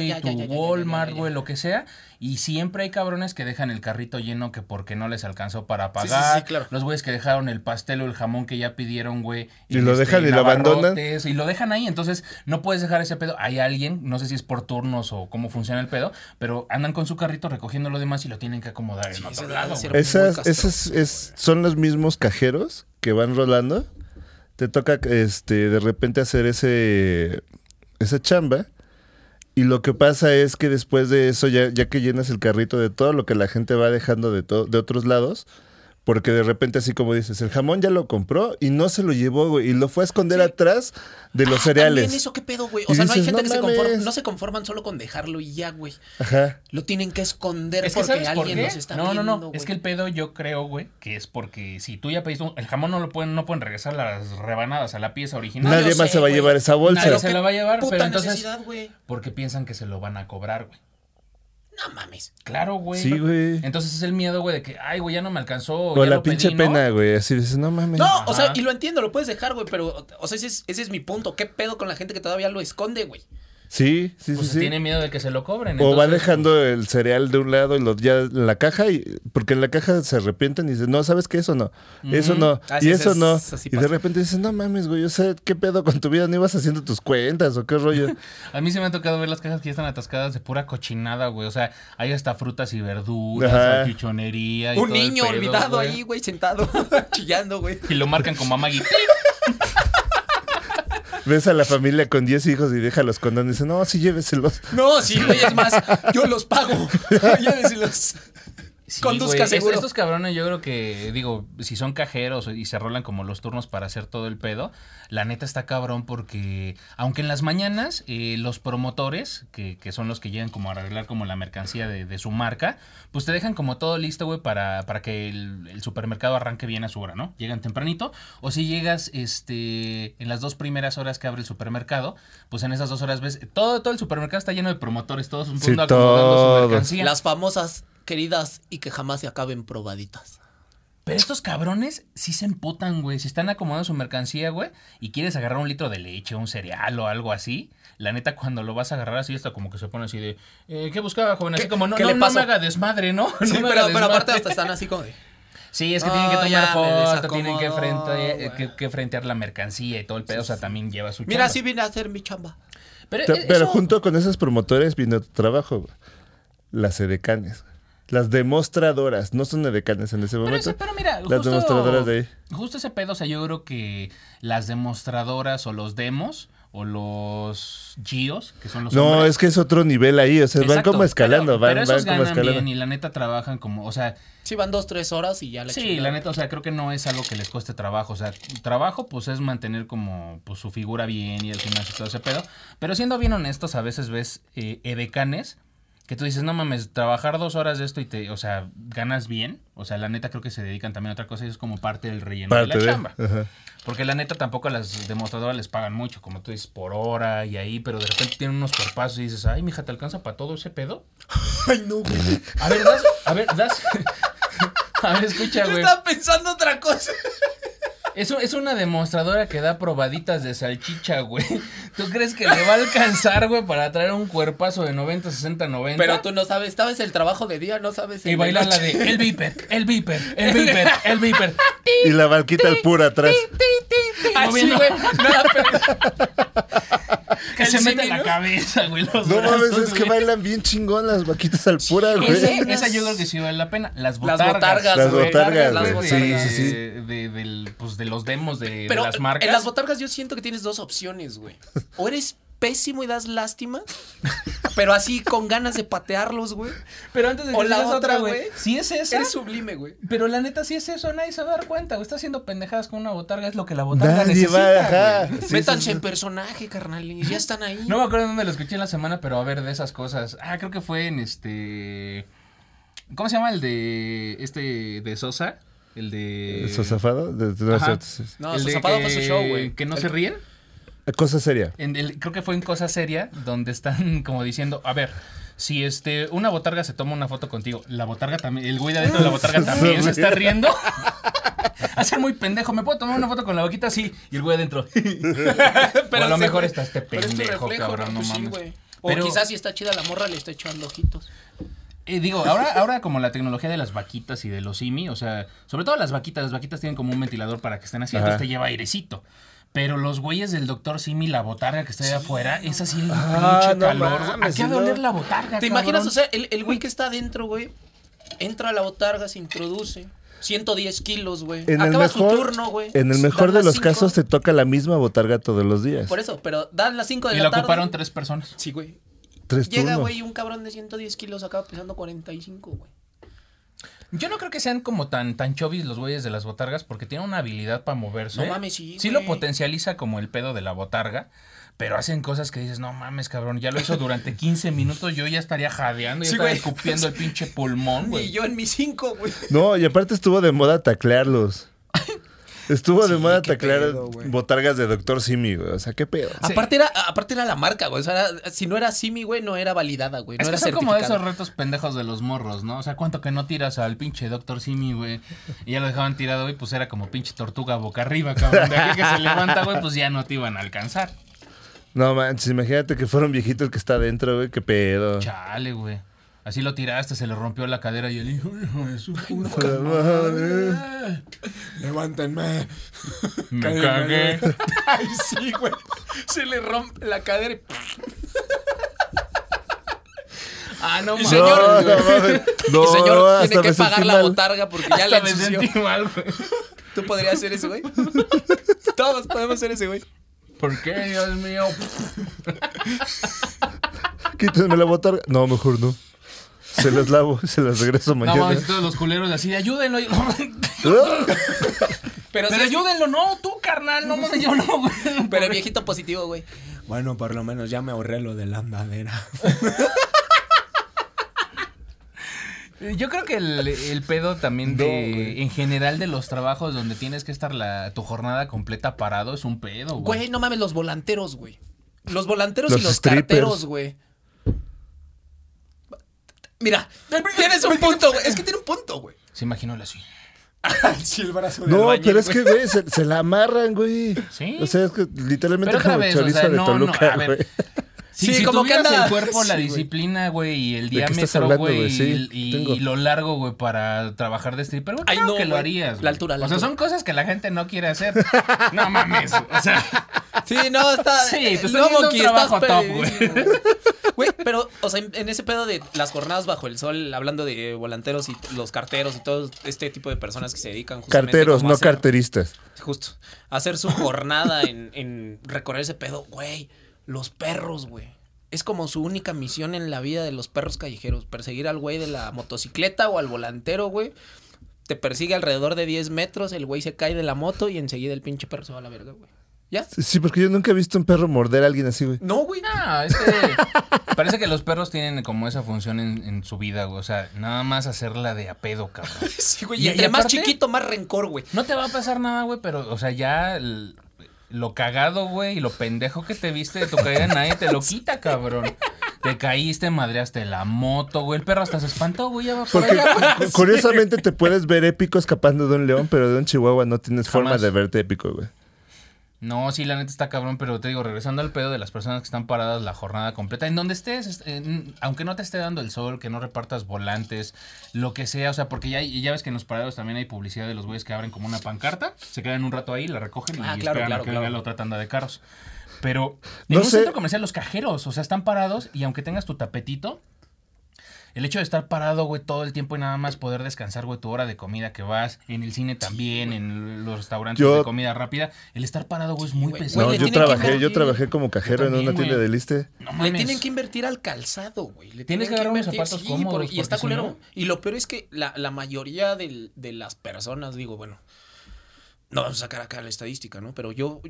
ya, tu ya, ya, Walmart, güey, lo que sea. Y siempre hay cabrones que dejan el carrito lleno que porque no les alcanzó para Sí, sí, pagar. sí, claro. Los güeyes que dejaron el pastel o el jamón que ya pidieron, güey. Y lo dejan y lo abandonan. Y lo dejan ahí. Entonces, no puedes dejar ese pedo. Hay alguien, no sé si es por turnos o cómo funciona el pedo, pero andan con su carrito recogiendo lo demás y lo tienen que acomodar en otro lado. Esas, esas es- son los mismos cajeros que van rolando. Te toca este de repente hacer ese esa chamba Y lo que pasa es que después de eso, ya, ya que llenas el carrito de todo lo que la gente va dejando de, de otros lados, porque de repente, así como dices, el jamón ya lo compró y no se lo llevó, güey, y lo fue a esconder atrás de los Ah, cereales. También eso, ¿qué pedo, güey? O Y sea, no hay gente "No que se conforma, mames". no se conforman solo con dejarlo y ya, güey. Ajá. Lo tienen que esconder Es que porque ¿sabes por alguien qué? los está no, no, no. güey. Es que el pedo yo creo, güey, que es porque si tú ya pediste un- el jamón no lo pueden, no pueden regresar las rebanadas a la pieza original. No, Nadie yo más sé, se va a llevar esa bolsa. Nadie se la va a llevar, puta pero entonces-. Porque piensan que se lo van a cobrar, güey. No mames. Claro, güey. Sí, güey. Entonces es el miedo, güey, de que, ay, güey, ya no me alcanzó. O ya la lo pedí, pinche ¿no? pena, güey. Así dices, no mames. No, o sea, y lo entiendo, lo puedes dejar, güey, pero, o sea, ese es, ese es mi punto. ¿Qué pedo con la gente que todavía lo esconde, güey? Sí, sí, Pues sí. sí. tiene miedo de que se lo cobren. O va dejando el cereal de un lado y lo ya en la caja y porque en la caja se arrepienten y dicen, no, ¿sabes qué? Eso no, eso Ujú. no, Ah, y eso no. así y de repente dices, no mames, güey, o sea, ¿qué pedo con tu vida? ¿No ibas haciendo tus cuentas o qué rollo? <laughs> A mí se me ha tocado ver las cajas que ya están atascadas de pura cochinada, güey. O sea, hay hasta frutas y verduras, y Un todo el niño pedo, olvidado güey. ahí, güey, sentado, <laughs> chillando, güey. Y lo marcan como a Maggie. <laughs> Ves a la familia con 10 hijos y deja los condones no, sí, lléveselos. No, sí, güey, es más, yo los pago. <laughs> Lléveselos. Sí, Conduzca güey. Es- seguro. Estos cabrones, yo creo que, digo, si son cajeros y se rolan como los turnos para hacer todo el pedo, la neta está cabrón porque, aunque en las mañanas eh, los promotores, que, que son los que llegan como a arreglar como la mercancía de, de su marca, pues te dejan como todo listo, güey, para, para que el, el supermercado arranque bien a su hora, ¿no? Llegan tempranito, o si llegas este en las dos primeras horas que abre el supermercado, pues en esas dos horas ves, todo, todo el supermercado está lleno de promotores, todos un Sí, mundo acomodando su mercancía. Las famosas queridas y que jamás se acaben probaditas. Pero estos cabrones sí se emputan, güey. Si están acomodando su mercancía, güey, y quieres agarrar un litro de leche, un cereal o algo así, la neta, cuando lo vas a agarrar así, hasta como que se pone así de, eh, ¿qué buscaba, joven? Así ¿Qué- como, no, qué no, le no pasó? me haga desmadre, ¿no? <laughs> Sí, pero, aparte hasta están así como de... <laughs> Sí, es que tienen que tomar foto, tienen que, frente, que, que frentear la mercancía y todo el pedo, o sea, también lleva su Mira, chamba. así vine a hacer mi chamba. Pero, eh, eso- junto con esos promotores viene otro trabajo, güey. Las edecanes. Las demostradoras, no son edecanes en ese Pero, momento. ese- pero mira, las justo, demostradoras de ahí. justo ese pedo, o sea, yo creo que las demostradoras o los demos o los GIOs, que son los No, hombres, es que es otro nivel ahí, o sea, van como escalando, pero, van, pero van esos como ganan escalando. bien y la neta trabajan como, o sea, Sí, van dos, tres horas y ya la sí, la neta, o sea, creo que no es algo que les cueste trabajo, o sea, trabajo pues es mantener como pues su figura bien y el gimnasio y todo ese pedo, pero siendo bien honestos, a veces ves eh, edecanes que tú dices, no mames, trabajar dos horas de esto y te, o sea, ganas bien, o sea, la neta creo que se dedican también a otra cosa y es como parte del relleno Parte de la de- chamba. ajá. Porque la neta tampoco a las demostradoras les pagan mucho, como tú dices, por hora y ahí, pero de repente tienen unos cuerpazos y dices, ay, mija, ¿te alcanza para todo ese pedo? <laughs> Ay, no, güey. A ver, das, a ver, das. <laughs> A ver, escucha, Yo güey. estaba pensando otra cosa. Eso es una demostradora que da probaditas de salchicha, güey. <laughs> ¿Tú crees que le va a alcanzar, güey, para traer un cuerpazo de 90, 60, 90? Pero tú no sabes, sabes el trabajo de día, no sabes el Y bailar la de el viper, el viper, el viper, el viper. Y la barquita al puro atrás. Así, moviendo. güey. Nada, pero... Que se mete la ¿no? cabeza, güey. Los No mames, es que bailan bien chingón las vaquitas al pura, güey. Esa yo creo que sí vale la pena. Las Las botargas. Las güey. botargas, Las güey. botargas. Sí, sí, sí. De, de- del- pues, de los demos de, las marcas. en las botargas yo siento que tienes dos opciones, güey. O eres pésimo y das lástima, pero así con ganas de patearlos, güey. Pero antes de O la otra, güey. Si es esa. Eres sublime, güey. Pero la neta, si es eso, nadie se va a dar cuenta, güey. Está haciendo pendejadas con una botarga, es lo que la botarga Nadie necesita. Sí, Métanse sí, sí. en personaje, carnal, y ya están ahí. No me acuerdo dónde lo escuché en la semana, pero a ver, de esas cosas. Ah, creo que fue en este... ¿Cómo se llama el de... Este... de Sosa? El de... ¿Sosafado? De- de- Ajá. No, el de que- fue su show, güey. Que no El- se ríen. Cosa seria. En el- creo que fue en Cosa Seria, donde están <laughs> como diciendo, a ver, si este una botarga se toma una foto contigo, la botarga también, el güey de adentro de la botarga <laughs> también se está riendo. <laughs> Hace muy pendejo, ¿me puedo tomar una foto con la boquita? Sí, y el güey adentro. o a lo mejor está este pero es tu pendejo, reflejo, cabrón, no Pues sí, mames. güey. O Pero- quizás si está chida la morra, le está echando ojitos. Eh, digo, ahora, ahora como la tecnología de las vaquitas y de los simi, o sea, sobre todo las vaquitas, las vaquitas tienen como un ventilador para que estén así, Ajá. entonces te lleva airecito. Pero los güeyes del doctor Simi, la botarga que está ahí afuera, es así el Ah, pinche no calor. mames, ¿A qué de no. oler la botarga, ¿Te imaginas? O sea, el, el güey que está adentro, güey, entra a la botarga, se introduce. 110 kilos, güey. En el Acaba su mejor, turno, güey. en el mejor de los cinco. casos te toca la misma botarga todos los días. Por eso, pero dan las 5 de Y la la tarde. ocuparon tres personas. Sí, güey. Tres Llega, turnos. güey, un cabrón de 110 kilos acaba pesando 45, güey. Yo no creo que sean como tan, tan chovis los güeyes de las botargas porque tienen una habilidad para moverse. No mames, sí, Sí lo potencializa como el pedo de la botarga. Pero hacen cosas que dices, no mames, cabrón, ya lo hizo durante 15 minutos, yo ya estaría jadeando, ya Sí, estaría güey. escupiendo el pinche pulmón, <laughs> Y güey. yo en mis 5, güey. No, y aparte estuvo de moda taclearlos. Estuvo de Sí, moda qué taclear pedo, botargas de Doctor Simi, güey. O sea, qué pedo. Sí. Aparte, era, aparte era la marca, güey. O sea, era- si no era Simi, güey, no era validada, güey. No Es que era son como de esos retos pendejos de los morros, ¿no? O sea, cuánto que no tiras al pinche Doctor Simi, güey. Y ya lo dejaban tirado, güey, pues era como pinche tortuga boca arriba, cabrón. De aquí que se levanta, güey, pues ya no te iban a alcanzar. No manches, imagínate que fuera un viejito el que está adentro, güey. Qué pedo. Chale, güey. Así lo tiraste, se le rompió la cadera y el hijo, hijo de su puta madre. madre. Levántenme. Me cagué. <laughs> Ay, sí, güey. Se le rompe la cadera y... <laughs> Ah, no mames. señor, No, no mames. No, y señor tiene que pagar la botarga porque ya le ensució. mal, güey. ¿Tú podrías hacer ese, güey? Todos podemos ser ese, güey. ¿Por qué, Dios mío? <laughs> Quítenme la botarga. No, mejor no. Se las lavo, <laughs> se las regreso No mañana. mames, todos los culeros así, de, ayúdenlo. <laughs> Pero, Pero es- ayúdenlo, no, tú, carnal, no mames, yo no, <laughs> güey. Pero el viejito positivo, güey. Bueno, por lo menos ya me ahorré lo de la andadera. Yo creo que el, el pedo también No, de, en general de los trabajos donde tienes que estar la, tu jornada completa parado es un pedo, güey. Güey, no mames, los volanteros, güey. Los volanteros Los y los strippers. carteros, güey. Mira, tienes un punto, güey. Es que tiene un punto, güey. Se imaginó así. sí, el brazo No, pero es que, güey, se, se la amarran, güey. Sí. O sea, es que literalmente Pero otra como vez, o chorizo sea, de no, Toluca, no, a ver. güey. Sí, Sí, si como que anda- el cuerpo, la sí, güey. disciplina, güey, y el ¿De qué estás diámetro, güey, güey? Sí, y, lo largo, güey, para trabajar de stripper, güey, Ay, claro no, que lo güey. harías. La güey. altura, la O sea, altura. son cosas que la gente no quiere hacer. No mames, o sea, Sí, no, está. <laughs> Sí, te estoy dando un Monkey, trabajo estás top, pedísimo, Güey, pero, o sea, en, en ese pedo de las jornadas bajo el sol, hablando de volanteros y los carteros y todo este tipo de personas que se dedican justamente Carteros, como a no hacer- carteristas. Justo. Hacer su jornada en, en recorrer ese pedo. Güey, los perros, güey. Es como su única misión en la vida de los perros callejeros. Perseguir al güey de la motocicleta o al volantero, güey. Te persigue alrededor de 10 metros, el güey se cae de la moto y enseguida el pinche perro se va a la verga, güey. ¿Ya? Sí, porque yo nunca he visto un perro morder a alguien así, güey. No, güey. No, es que <laughs> parece que los perros tienen como esa función en, en su vida, güey. O sea, nada más hacerla de a pedo, cabrón. <laughs> Sí, güey. Y- Y, entre y más aparte- chiquito, más rencor, güey. No te va a pasar nada, güey, pero, o sea, ya l- lo cagado, güey, y lo pendejo que te viste de tu caída, nadie te lo quita, cabrón. Te caíste, madreaste la moto, güey. El perro hasta se espantó, güey, ya va por Porque allá, güey. curiosamente te puedes ver épico escapando de un león, pero de un chihuahua no tienes forma de verte épico, güey. No, sí, la neta está cabrón, pero te digo, regresando al pedo de las personas que están paradas la jornada completa, en donde estés, est- en- aunque no te esté dando el sol, que no repartas volantes, lo que sea, o sea, porque ya, ya ves que en los parados también hay publicidad de los güeyes que abren como una pancarta, se quedan un rato ahí, la recogen y Ah, claro, esperan claro, a que claro. venga la otra tanda de carros. Pero en No un sé. centro comercial los cajeros, o sea, están parados y aunque tengas tu tapetito, el hecho de estar parado, güey, todo el tiempo y nada más poder descansar, güey, tu hora de comida que vas, en el cine también, en los restaurantes Yo- de comida rápida, el estar parado, güey, es muy Güey, pesado. No, yo trabajé, yo trabajé como cajero en una tienda güey. de liste. No Le tienen que invertir al calzado, güey. Le Tienes tienen que agarrar unos zapatos sí, cómodos, por- y está si culero. no- Y lo peor es que la, la mayoría del- de las personas, digo, bueno, no vamos a sacar acá la estadística, ¿no? Pero yo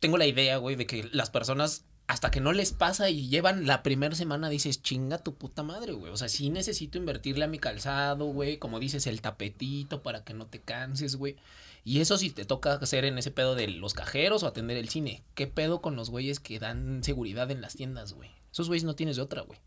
tengo la idea, güey, de que las personas, hasta que no les pasa y llevan la primera semana, dices, chinga tu puta madre, güey. O sea, sí necesito invertirle a mi calzado, güey. Como dices, el tapetito para que no te canses, güey. Y eso sí te toca hacer en ese pedo de los cajeros o atender el cine. ¿Qué pedo con los güeyes que dan seguridad en las tiendas, güey? Esos güeyes no tienes de otra, güey.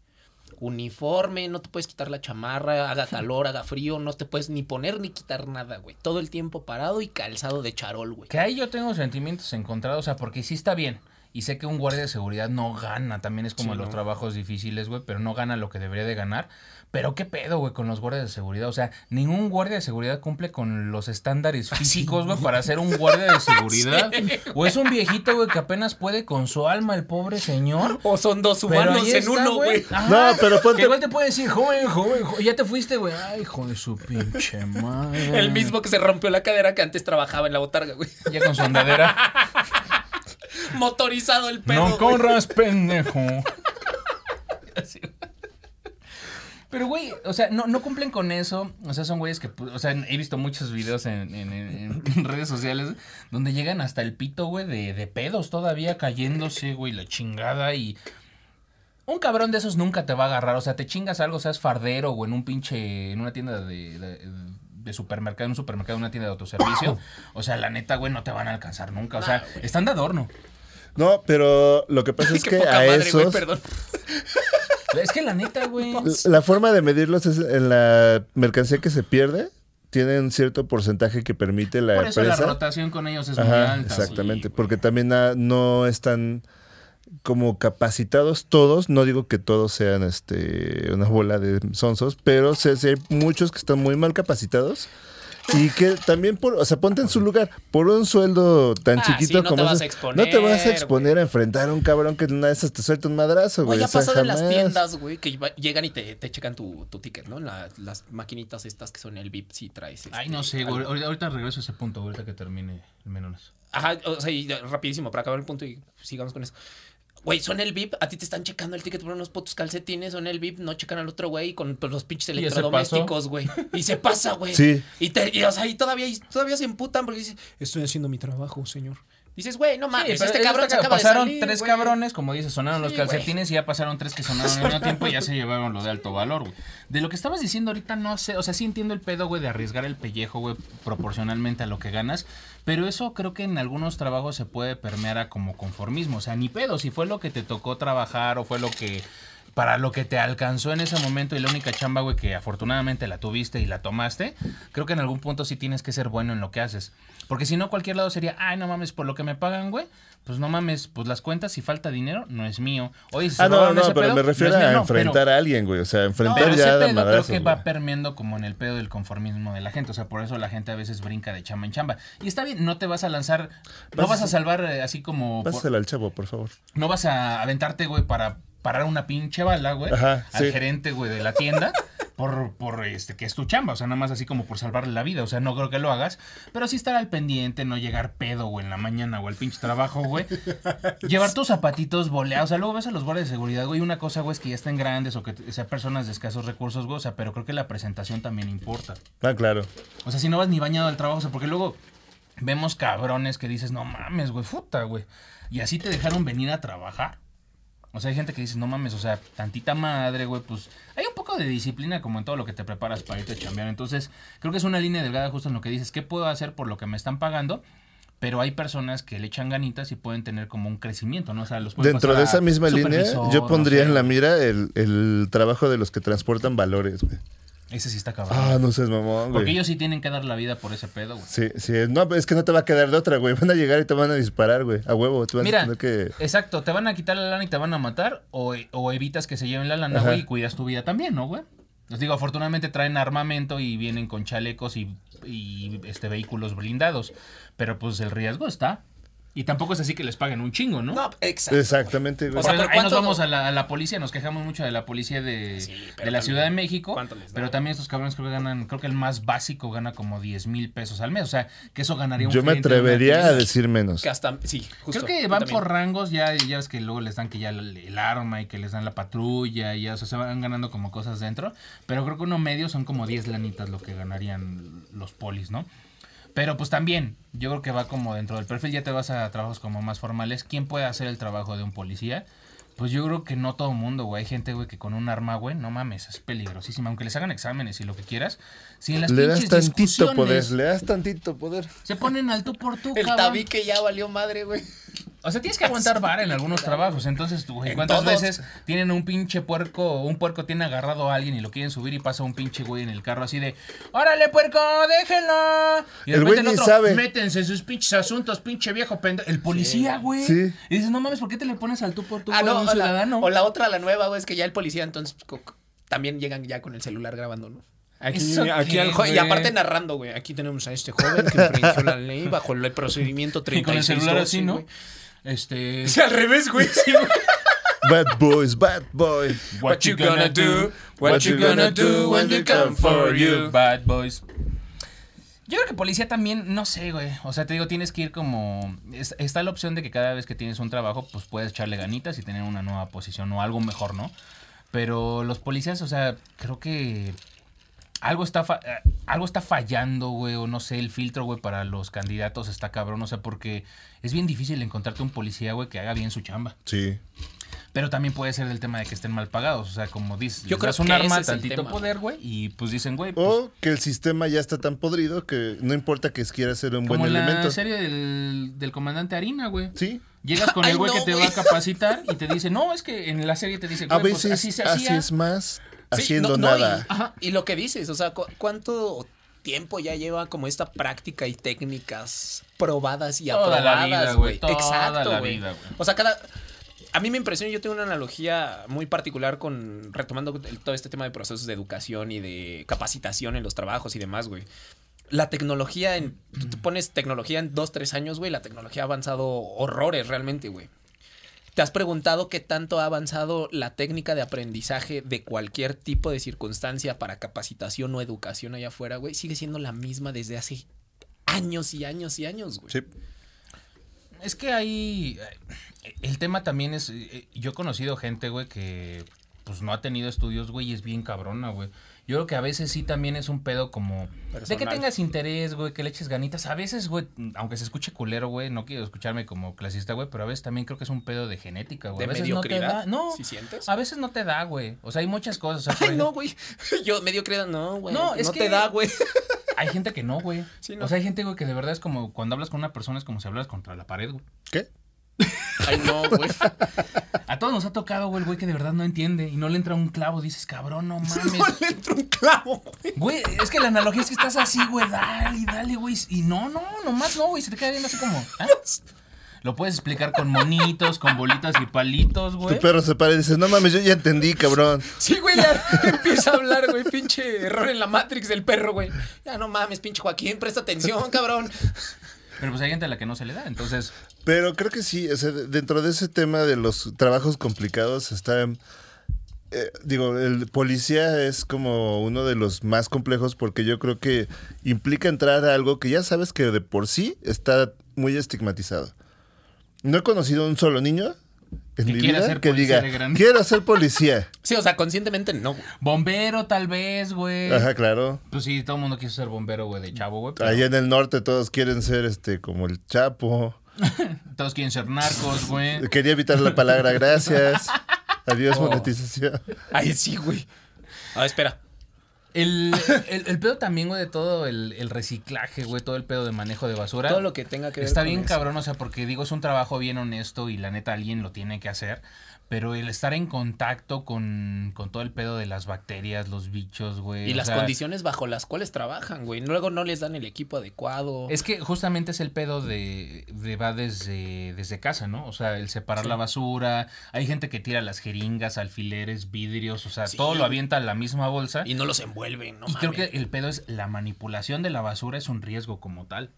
Uniforme, no te puedes quitar la chamarra, haga calor, haga frío, no te puedes ni poner ni quitar nada, güey. Todo el tiempo parado y calzado de charol, güey. Que ahí yo tengo sentimientos encontrados, o sea, porque sí está bien. Y sé que un guardia de seguridad no gana, también es como Sí, los no. trabajos difíciles, güey, pero no gana lo que debería de ganar. Pero qué pedo, güey, con los guardias de seguridad. O sea, ningún guardia de seguridad cumple con los estándares <laughs> físicos, güey, para ser un guardia de seguridad. <laughs> O es un viejito, güey, que apenas puede con su alma, el pobre señor. O son dos humanos en está, uno, güey. No, pero ponte- Que igual te puede decir, joven, joven, joven, ya te fuiste, güey. Ay, hijo de su pinche madre. El mismo que se rompió la cadera que antes trabajaba en la botarga, güey. Ya con su andadera. <laughs> <laughs> Motorizado el pedo. No güey. corras, pendejo. Así. Pero, güey, o sea, no, no cumplen con eso. O sea, son güeyes que, pues, o sea, he visto muchos videos en, en- en- en <laughs> redes sociales donde llegan hasta el pito, güey, de, de pedos todavía cayéndose, güey, la chingada y... Un cabrón de esos nunca te va a agarrar. O sea, te chingas algo, seas fardero o en un pinche. en una tienda de. de- de supermercado, en un supermercado, en una tienda de autoservicio. <coughs> O sea, la neta, güey, no te van a alcanzar nunca. O sea, están de adorno. No, pero lo que pasa <laughs> es que poca a madre, esos. perdón. <laughs> Es que la neta, güey. La forma de medirlos es en la mercancía que se pierde, tienen cierto porcentaje que permite la Por eso la rotación con ellos es muy alta. exactamente, porque también no están como capacitados todos, no digo que todos sean este una bola de sonsos, pero sé si hay muchos que están muy mal capacitados y que también por, o sea, ponte en su lugar, por un sueldo tan Ah, chiquito sí, no te como vas ese, a exponer, no te vas a exponer a enfrentar a un cabrón que una de esas te suelta un madrazo, Güey, ya o sea, pasado en las tiendas, güey, que llegan y te, te checan tu, tu ticket, ¿no? La- las maquinitas estas que son el VIP, si traes. Ay, este, no sé, güey. Ahorita, regreso a ese punto, ahorita que termine el menos. Ajá, o sea, y rapidísimo, para acabar el punto y sigamos con eso. Güey, son el VIP, a ti te están checando el ticket por unos putos calcetines, son el VIP, no checan al otro güey con pues, los pinches ¿Y ese electrodomésticos, güey. Y se pasa, güey. Sí. Y, te, y, o sea, y todavía, y todavía se emputan porque dices, estoy haciendo mi trabajo, señor. Dices, güey, no mames, Sí, este es cabrón que se acaba pasaron de salir, tres güey. cabrones, como dices, sonaron los calcetines y ya pasaron tres que sonaron al mismo tiempo y ya se <laughs> llevaron lo de alto valor, güey. De lo que estabas diciendo ahorita, no sé, o sea, sí entiendo el pedo, güey, de arriesgar el pellejo, güey, proporcionalmente a lo que ganas, pero eso creo que en algunos trabajos se puede permear a como conformismo, o sea, ni pedo, si fue lo que te tocó trabajar o fue lo que para lo que te alcanzó en ese momento y la única chamba, güey, que afortunadamente la tuviste y la tomaste, creo que en algún punto sí tienes que ser bueno en lo que haces. Porque si no, cualquier lado sería, ay, no mames, por lo que me pagan, güey, pues no mames, pues las cuentas, si falta dinero, no es mío. Oye, si se Ah, no, robaron no, ese pero pedo, me no refiero a no, enfrentar pero- a alguien, güey. O sea, enfrentar ese ya de pedo creo que va permeando como en el pedo del conformismo de la gente. O sea, por eso la gente a veces brinca de chamba en chamba. Y está bien, no te vas a lanzar, no vas a salvar eh, así como... por- Pásasela al chavo, por favor. no vas a aventarte, güey, para parar una pinche bala, güey, Ajá, al sí. gerente, güey, de la tienda, <laughs> por, por este, que es tu chamba, o sea, nada más así como por salvarle la vida, o sea, no creo que lo hagas, pero sí estar al pendiente, no llegar pedo, güey, en la mañana o al pinche trabajo, güey, <laughs> llevar tus zapatitos boleados, o sea, luego ves a los guardias de seguridad, güey, una cosa, güey, es que ya estén grandes o que sean personas de escasos recursos, güey, o sea, pero creo que la presentación también importa. Ah, claro. O sea, si no vas ni bañado al trabajo, o sea, porque luego vemos cabrones que dices, no mames, güey, puta, güey. Y así te dejaron venir a trabajar. O sea, hay gente que dice, no mames, o sea, tantita madre, güey, pues hay un poco de disciplina como en todo lo que te preparas para irte a chambear. Entonces, creo que es una línea delgada justo en lo que dices, ¿qué puedo hacer por lo que me están pagando? Pero hay personas que le echan ganitas y pueden tener como un crecimiento, ¿no? O sea, los Dentro de esa misma línea, yo pondría no sé, en la mira el, el trabajo de los que transportan valores, güey. Ese sí está cabrón. Ah, no seas mamón, Porque güey. ellos sí tienen que dar la vida por ese pedo, güey. Sí, sí. No, es que no te va a quedar de otra, güey. Van a llegar y te van a disparar, güey. A huevo. Te van a Mira, tener que... exacto, te van a quitar la lana y te van a matar o, o evitas que se lleven la lana, Ajá. güey, y cuidas tu vida también, ¿no, güey? Les digo, afortunadamente traen armamento y vienen con chalecos y, y, este vehículos blindados, pero pues el riesgo está. Y tampoco es así que les paguen un chingo, ¿no? No, exacto. Exactamente, güey. O sea, pero ahí nos ¿cuánto- vamos a la, a la policía, nos quejamos mucho de la policía de, Sí, pero de la Ciudad de México, ¿cuánto les da? pero también estos cabrones creo que ganan, creo que el más básico gana como 10 mil pesos al mes, o sea, que eso ganaría un Yo me atrevería a decir menos. Que hasta, sí, justo. Creo que van también. por rangos, ya, ya ves que luego les dan que ya el, el arma y que les dan la patrulla y ya, o sea, se van ganando como cosas dentro. Pero creo que uno medio son como 10 lanitas lo que ganarían los polis, ¿no? Pero pues también, yo creo que va como dentro del perfil, ya te vas a trabajos como más formales. ¿Quién puede hacer el trabajo de un policía? Pues yo creo que no todo mundo, güey. Hay gente, güey, que con un arma, güey, no mames, es peligrosísima. Aunque les hagan exámenes y lo que quieras. Si en las Le das tantito poder. Le das tantito poder. Se ponen al tú por tú, El cabrón. tabique ya valió madre, güey. O sea, tienes que aguantar vara en algunos trabajos. Entonces, tú, ¿cuántas todos. veces tienen un pinche puerco, un puerco tiene agarrado a alguien y lo quieren subir y pasa un pinche güey en el carro así de, ¡Órale, puerco, déjenlo! Y de El repente güey ni sabe. métense en sus pinches asuntos, pinche viejo pendejo. El policía, güey. Sí. Y dices, no mames, ¿por qué te le pones al tú por tú Ah, güey, a no, un o la, o la otra, la nueva, güey, es que ya el policía entonces también llegan ya con el celular grabando, ¿no? Aquí, ¿Eso aquí qué, al jo- y aparte narrando, güey. Aquí tenemos a este joven que infringió la ley bajo el procedimiento Y con el 36 celular así, ¿no? Este... Al revés, güey. Sí, güey. Bad boys, bad boy. What you gonna do? What you gonna do when they come for you? Bad boys. Yo creo que policía también, no sé, güey. O sea, te digo, tienes que ir como. es- está la opción de que cada vez que tienes un trabajo, pues puedes echarle ganitas y tener una nueva posición o algo mejor, ¿no? Pero los policías, o sea, creo que algo está, fa- eh, algo está fallando, güey, o no sé, el filtro, güey, para los candidatos está cabrón, o sea, porque es bien difícil encontrarte un policía, güey, que haga bien su chamba. Sí. Pero también puede ser del tema de que estén mal pagados, o sea, como dices, Yo creo creo un que arma, es tantito tema, poder, güey, y pues dicen, güey, pues, O que el sistema ya está tan podrido que no importa que quiera ser un buen como la elemento. serie del, del comandante Harina, güey. Sí. Llegas con el güey no, que te va a capacitar y te dice, no, es que en la serie te dice, A güey, pues veces así se así es más haciendo no, no, nada. y, ajá, y lo que dices, o sea, cu- ¿cuánto tiempo ya lleva como esta práctica y técnicas probadas y Toda la aprobadas, vida, güey, Exacto, la güey. vida, güey. O sea, cada a mí me impresiona, yo tengo una analogía muy particular con retomando el- todo este tema de procesos de educación y de capacitación en los trabajos y demás, güey. La tecnología, en, tú te pones tecnología en dos, tres años, güey, la tecnología ha avanzado horrores realmente, güey. ¿Te has preguntado qué tanto ha avanzado la técnica de aprendizaje de cualquier tipo de circunstancia para capacitación o educación allá afuera, güey? Sigue siendo la misma desde hace años y años y años, güey. Sí. Es que hay. El tema también es. eh, Yo he conocido gente, güey, que pues no ha tenido estudios, güey, y es bien cabrona, güey. Yo creo que a veces sí también es un pedo como. De que tengas interés, güey, que le eches ganitas. A veces, güey, aunque se escuche culero, güey, no quiero escucharme como clasista, güey, pero a veces también creo que es un pedo de genética, güey. ¿De a veces no te mediocridad? da. No. ¿Sí sientes? A veces no te da, güey. O sea, hay muchas cosas. o sea, <laughs> por Ay, no, güey. <laughs> Yo medio creda, no, güey. No, No, es no que- te da, güey. <laughs> Hay gente que no, güey. Sí, no. O sea, hay gente, güey, que de verdad es como cuando hablas con una persona es como si hablas contra la pared, güey. ¿Qué? <laughs> Ay, no, güey. A todos nos ha tocado, güey, el güey que de verdad no entiende y no le entra un clavo. Dices, cabrón, no <laughs> mames. No le entra un clavo, güey. Güey, es que la analogía es que estás así, güey, dale, dale, güey. Y no, no, nomás no, güey, se te queda viendo así como. ¿ah? Lo puedes explicar con monitos, con bolitas y palitos, güey. Tu perro se para y dice, no mames, yo ya entendí, cabrón. Sí, güey, ya <laughs> empieza a hablar, güey. Pinche error en la Matrix del perro, güey. Ya no mames, pinche Joaquín, presta atención, cabrón. Pero pues hay gente a la que no se le da, entonces. Pero creo que sí, o sea, de- dentro de ese tema de los trabajos complicados está, eh, digo, el policía es como uno de los más complejos porque yo creo que implica entrar a algo que ya sabes que de por sí está muy estigmatizado. No he conocido un solo niño en Que mi quiera vida ser que diga, de grande". quiero ser policía. <laughs> Sí, o sea, conscientemente no. Bombero, tal vez, güey. Ajá, claro. Pues sí, todo el mundo quiso ser bombero, güey, de chavo, güey. pero Allá en el norte todos quieren ser este como el Chapo. <laughs> Todos quieren ser narcos, güey. Quería evitar la palabra gracias. <laughs> Adiós Oh. monetización. Ay, sí, güey. Ah, espera. El, el, el pedo también, güey, de todo el, el reciclaje, güey, todo el pedo de manejo de basura. Todo lo que tenga que ver Está con bien eso. cabrón, o sea, porque digo, es un trabajo bien honesto y la neta alguien lo tiene que hacer. Pero el estar en contacto con, con todo el pedo de las bacterias, los bichos, güey. Y las sea, condiciones bajo las cuales trabajan, güey. Luego no les dan el equipo adecuado. Es que justamente es el pedo de, de va desde, desde casa, ¿no? O sea, el separar Sí. la basura. Hay gente que tira las jeringas, alfileres, vidrios, o sea, Sí, todo lo avienta a la misma bolsa. Y no los envuelven, no y creo que el pedo es la manipulación de la basura es un riesgo como tal.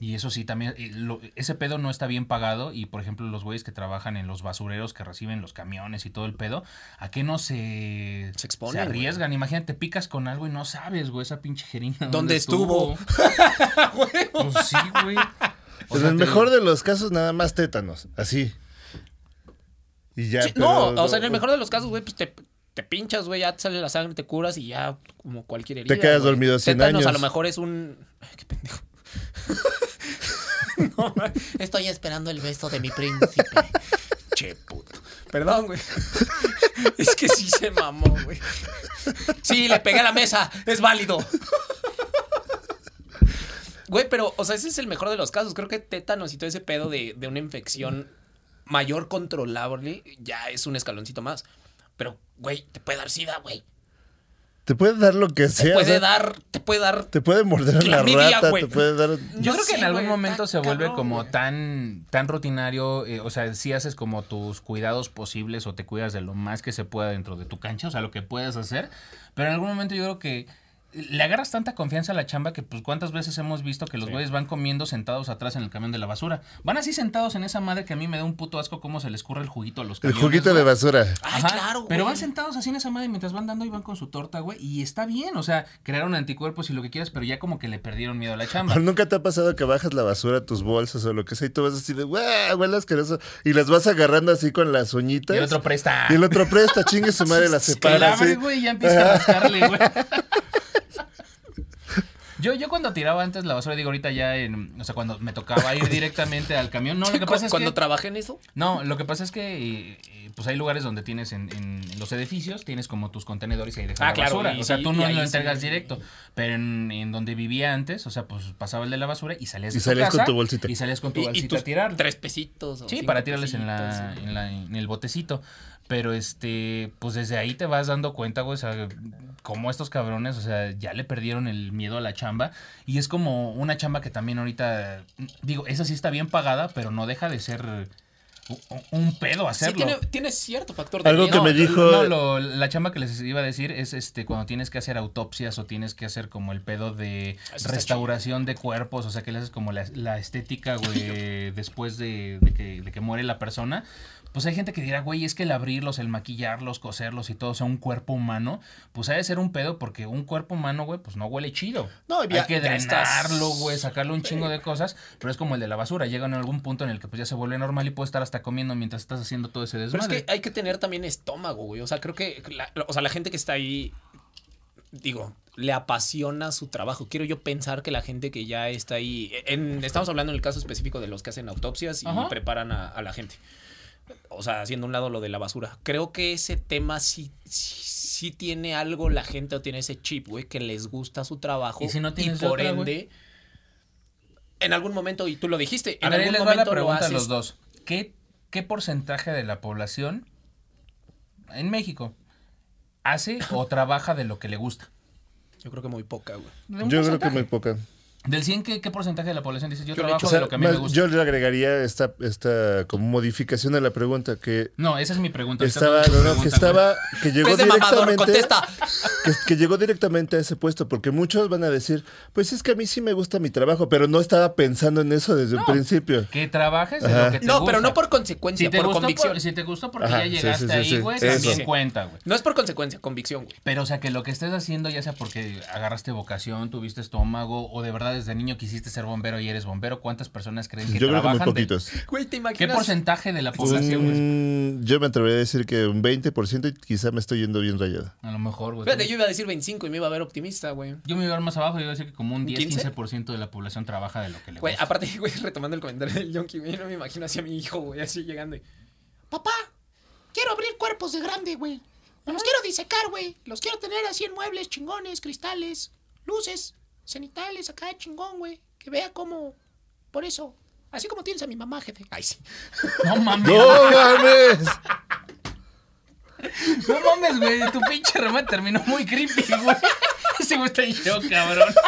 Y eso sí, también, eh, lo- ese pedo no está bien pagado. Y por ejemplo, los güeyes que trabajan en los basureros que reciben los camiones y todo el pedo, ¿a qué no se, Se exponen, se arriesgan? Imagínate, picas con algo y no sabes, güey, esa pinche jeringa. ¿Dónde estuvo? <laughs> pues sí, güey. O en sea, el te- mejor de los casos, nada más tétanos. Así. Y ya. Sí, pero- no, o sea, en el mejor de los casos, güey, pues te, te pinchas, güey, ya te sale la sangre, te curas y ya como cualquier herida. quedas güey. dormido 100 Tétanos años. a lo mejor es un... Ay, qué pendejo. <laughs> <laughs> No, Estoy esperando el beso de mi príncipe. Che, puto. Perdón, güey. <laughs> Es que sí se mamó, güey. Sí, le pegué a la mesa. Es válido. Güey, pero, o sea, ese es el mejor de los casos. Creo que tétanos y todo ese pedo de, de una infección mayor controlable ya es un escaloncito más. Pero, güey, te puede dar sida, güey. Te puede dar lo que Te sea. o puede sea, dar, te puede dar. Te puede morder una Clamidia, rata, güey. te puede dar. Yo No creo que sé, en algún momento se vuelve cabrón, como tan, tan rutinario, eh, o sea, si haces como tus cuidados posibles o te cuidas de lo más que se pueda dentro de tu cancha, o sea, lo que puedes hacer, pero en algún momento yo creo que le agarras tanta confianza a la chamba que, pues, ¿cuántas veces hemos visto que los güeyes van comiendo sentados atrás en el camión de la basura? Van así sentados en esa madre que a mí me da un puto asco cómo se les curre el juguito a los El camiones. juguito güey. de basura. Ay, Ajá, claro, Pero güey. van sentados así en esa madre mientras van dando y van con su torta, güey. Y está bien, o sea, crearon anticuerpos y lo que quieras, pero ya como que le perdieron miedo a la chamba. <laughs> ¿Nunca te ha pasado que bajas la basura a tus bolsas o lo que sea y tú vas así de, ¡guau! Huele asqueroso. Y las vas agarrando así con las uñitas. Y el otro presta. Y el otro presta, chingue su <laughs> madre, la separa la abre, así. güey, y ya empieza a rascarle, güey. <laughs> Yo, yo cuando tiraba antes la basura, digo ahorita ya en, o sea, cuando me tocaba ir directamente al camión, no, lo que <laughs> pasa es Cuando que, trabajé en eso, no, lo que pasa es que, eh, eh, pues hay lugares donde tienes en, en los edificios, tienes como tus contenedores y ahí dejas Ah, la claro, basura, y o sea, tú y no lo sí. entregas directo, pero en, en donde vivía antes, o sea, pues pasaba el de la basura y salías de Y tu salías con casa tu bolsita. y salías con tu y, y bolsita tus a tirar. tres pesitos. o Sí, para tirarles en, la, pesitos, sí. en, la- en el botecito. Pero este, pues desde ahí te vas dando cuenta, güey, o sea, como estos cabrones, o sea, ya le perdieron el miedo a la chamba. Y es como una chamba que también ahorita, digo, esa sí está bien pagada, pero no deja de ser un pedo Sí, hacerlo. tiene, tiene cierto factor de Algo que miedo. me dijo- No, lo- la chamba que les iba a decir es este cuando tienes que hacer autopsias o tienes que hacer como el pedo de Eso está restauración de cuerpos, o sea que le haces como la, la estética, <laughs> güey, después de, de que, de que muere la persona. Pues hay gente que dirá, güey, es que el abrirlos, el maquillarlos, coserlos y todo, o sea, un cuerpo humano, pues ha de ser un pedo porque un cuerpo humano, güey, pues no huele chido. No, ya- hay que drenarlo, güey, sacarle un chingo de cosas, pero es como el de la basura, llega en algún punto en el que pues ya se vuelve normal y puedes estar hasta comiendo mientras estás haciendo todo ese Pero es desmadre. que hay que tener también estómago, güey. O sea, creo que la, o sea, la gente que está ahí, digo, le apasiona su trabajo. Quiero yo pensar que la gente que ya está ahí, en, estamos hablando en el caso específico de los que hacen autopsias y Ajá. preparan a, a la gente. O sea, haciendo un lado lo de la basura. Creo que ese tema sí, sí, sí tiene algo la gente o tiene ese chip, güey, que les gusta su trabajo. ¿Y si no tienes por otra, ende, en algún momento, y tú lo dijiste, A en ver, algún les va la momento lo pregunta a haces. los dos. ¿Qué, ¿Qué porcentaje de la población en México hace o trabaja de lo que le gusta? Yo creo que muy poca, güey. Yo creo que muy poca. Del 100, ¿qué, qué porcentaje de la población dice yo, trabajo O de lo que a mí me gusta? yo le agregaría esta, esta como modificación a la pregunta que No, esa es mi pregunta. Estaba, no, no, que estaba, que llegó Es de mamador, directamente, contesta. que, que llegó directamente a ese puesto, porque muchos van a decir, pues es que a mí sí me gusta mi trabajo, pero no estaba pensando en eso desde un No. principio. Que trabajes de lo que te No, gusta. pero no por consecuencia, si te por gustó convicción. por- si te gustó porque Ajá, ya llegaste sí, sí, ahí, sí. güey, también cuenta, güey. No es por consecuencia, convicción, güey. Pero, o sea, que lo que estés haciendo, ya sea porque agarraste vocación, tuviste estómago, o de verdad desde niño quisiste ser bombero y eres bombero, ¿cuántas personas creen que Yo creo que muy de- poquitos. Güey, ¿te ¿Qué porcentaje de la población, güey? Mm, yo me atrevería a decir que un 20% y quizá me estoy yendo bien rayado. A lo mejor, güey. Fíjate, yo iba a decir 25 y me iba a ver optimista, güey. Yo me iba a ver más abajo, yo iba a decir que como un ¿Un 10-15% de la población trabaja de lo que le Güey, gusta. aparte, <laughs> güey, retomando el comentario del Yonki, güey, no me imagino así a mi hijo, güey, así llegando. y, Papá, quiero abrir cuerpos de grande, güey. Los quiero disecar, güey. Los quiero tener así en muebles, chingones, cristales, luces, cenitales, acá chingón, güey. Que vea cómo. Por eso. Así como tienes a mi mamá, jefe. Ay, sí. No <laughs> mames. ¡No mames! No mames, güey. Tu pinche remate terminó muy creepy, güey. <laughs> Ese güey está yo, cabrón. <laughs>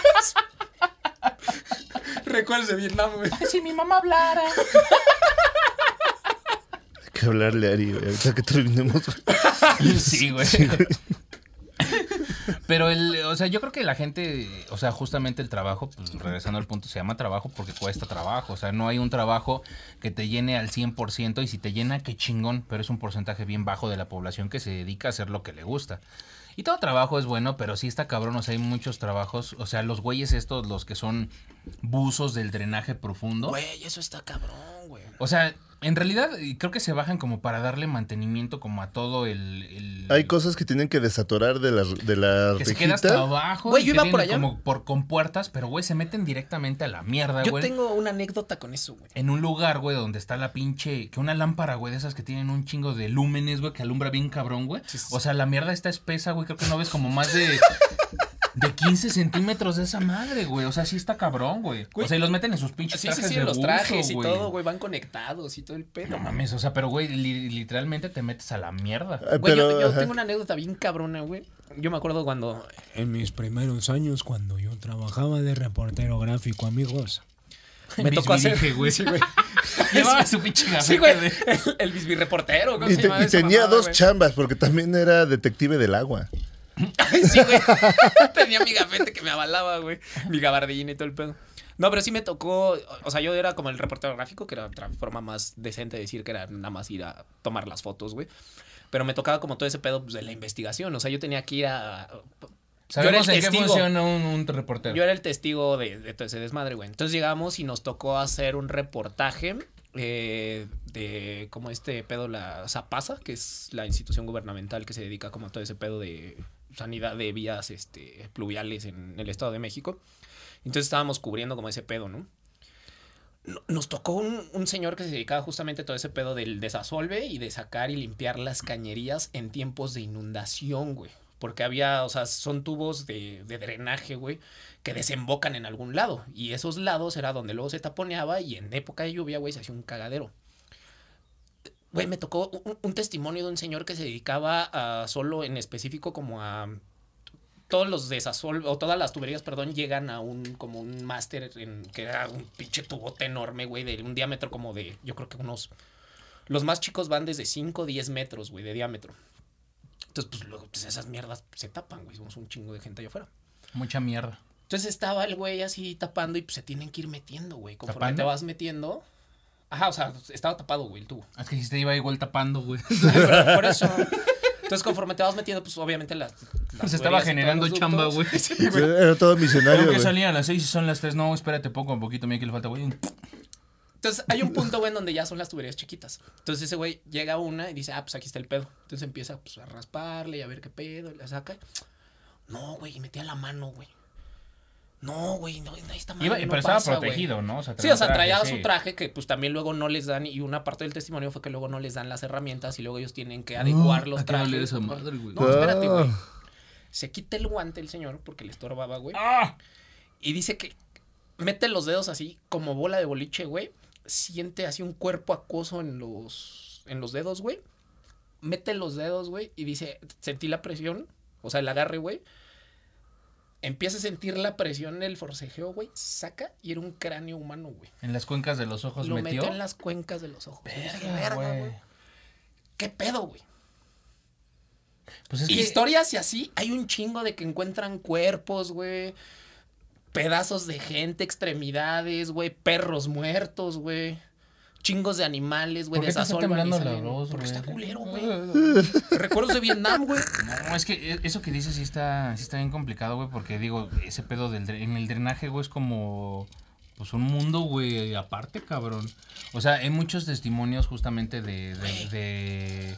Recuerdos de Vietnam, güey. Ay, si mi mamá hablara. Hay que hablarle a Ari, güey, ahorita que terminemos. Sí, güey. Pero el, o sea, yo creo que la gente, o sea, justamente el trabajo, pues regresando al punto, se llama trabajo porque cuesta trabajo. O sea, no hay un trabajo que te llene al 100% y si te llena, qué chingón, pero es un porcentaje bien bajo de la población que se dedica a hacer lo que le gusta. Y todo trabajo es bueno, pero sí está cabrón, o sea, hay muchos trabajos, o sea, los güeyes estos, los que son buzos del drenaje profundo. Güey, eso está cabrón, güey. O sea, en realidad creo que se bajan como para darle mantenimiento como a todo el... el- Hay cosas que tienen que desatorar de la, de la que se queda hasta abajo. Güey, yo iba por allá. Como por compuertas, pero güey, se meten directamente a la mierda, Yo güey. tengo una anécdota con eso, güey. En un lugar, güey, donde está la pinche. Que una lámpara, güey, de esas que tienen un chingo de lúmenes, güey, que alumbra bien cabrón, güey. Sí, sí, O sea, la mierda está espesa, güey. Creo que no ves como más de. <laughs> De 15 centímetros de esa madre, güey. O sea, sí está cabrón, güey. Güey. O sea, y los meten en sus pinches Sí, sí, trajes sí, de los buzo, trajes y güey. todo, güey, van conectados y todo el pedo. No mames, o sea, pero, güey, li- literalmente te metes a la mierda. Ah, Güey, yo, pero, yo ajá. tengo una anécdota bien cabrona, güey. Yo me acuerdo cuando. En mis primeros años, cuando yo trabajaba de reportero gráfico, amigos, <laughs> Me tocó hacer. Güey. <laughs> Sí, güey. <laughs> Llevaba su pinche Sí, gafete güey. de- El, el bisbirreportero, ¿cómo Y, te- tenía mamada, dos güey? chambas, porque también era detective del agua. Ay, sí, güey. <laughs> Tenía mi gafete que me avalaba, güey. Mi gabardina y todo el pedo. No, pero sí me tocó, o sea, yo era como el reportero gráfico, que era otra forma más decente de decir que era nada más ir a tomar las fotos, güey. Pero me tocaba como todo ese pedo pues, de la investigación, o sea, yo tenía que ir a... Sabemos en qué funciona un, un reportero. Yo era el testigo de, de todo ese desmadre, güey. Entonces llegamos y nos tocó hacer un reportaje eh, de como este pedo, la Zapasa, que es la institución gubernamental que se dedica como a todo ese pedo de sanidad de vías este, pluviales en el Estado de México. Entonces estábamos cubriendo como ese pedo, ¿no? No- Nos tocó un, un señor que se dedicaba justamente a todo ese pedo del desasolve y de sacar y limpiar las cañerías en tiempos de inundación, güey. Porque había, o sea, son tubos de, de drenaje, güey, que desembocan en algún lado. Y esos lados era donde luego se taponeaba y en época de lluvia, güey, se hacía un cagadero. Güey, me tocó un, un testimonio de un señor que se dedicaba a solo en específico como a todos los desasol o todas las tuberías, perdón, llegan a un como un máster en que era un pinche tubote enorme, güey, de un diámetro como de, yo creo que unos los más chicos van desde 5 o 10 metros, güey, de diámetro. Entonces, pues luego pues, esas mierdas se tapan, güey, somos un chingo de gente allá afuera. Mucha mierda. Entonces estaba el güey así tapando y pues se tienen que ir metiendo, güey. Conforme ¿Tapando? te vas metiendo. Ajá, o sea, estaba tapado, güey, el tubo. Es que dijiste iba igual tapando, güey. Pero <laughs> por eso. Entonces, conforme te vas metiendo, pues obviamente las. las Se estaba generando chamba, güey. Sí. Era todo misionario, Tengo que salir a las 6 y son las 3. No, espérate poco, un poquito, mira que le falta, güey. Entonces, hay un punto, güey, en donde ya son las tuberías chiquitas. Entonces, ese güey llega a una y dice, ah, pues aquí está el pedo. Entonces empieza pues, a rasparle y a ver qué pedo, y la saca. No, güey, y metía la mano, güey. No, güey, no, no, esta madre Iba, no pero estaba pasa, güey. protegido, ¿no? Sí, o sea, traje, traía sí. su traje que pues también luego no les dan y una parte del testimonio fue que luego no les dan las herramientas y luego ellos tienen que adecuar los que valer trajes. esa madre, güey. No, espérate, güey. Ah. Se quita el guante el señor porque le estorbaba, güey. ¡Ah! Y dice que mete los dedos así como bola de boliche, güey. Siente así un cuerpo acoso en los en los dedos, güey. Mete los dedos, güey, y dice, sentí la presión, o sea, el agarre, güey. Empieza a sentir la presión del forcejeo, güey. Saca y era un cráneo humano, güey. En las cuencas de los ojos Lo metió. metió en las cuencas de los ojos. Verga, "Verga, güey. ¿Qué pedo, güey? Pues es que Historias y así, hay un chingo de que encuentran cuerpos, güey. Pedazos de gente, extremidades, güey. Perros muertos, güey. Chingos de animales, güey. ¿Por qué te está desasolvan y temblando la salen- voz, Porque está culero, <laughs> güey. Recuerdos de Vietnam, güey. No, es que e- eso que dices sí está, sí está bien complicado, güey, porque digo, ese pedo del en el drenaje, güey, es como pues un mundo, güey, aparte, cabrón. O sea, hay muchos testimonios justamente de, de, de,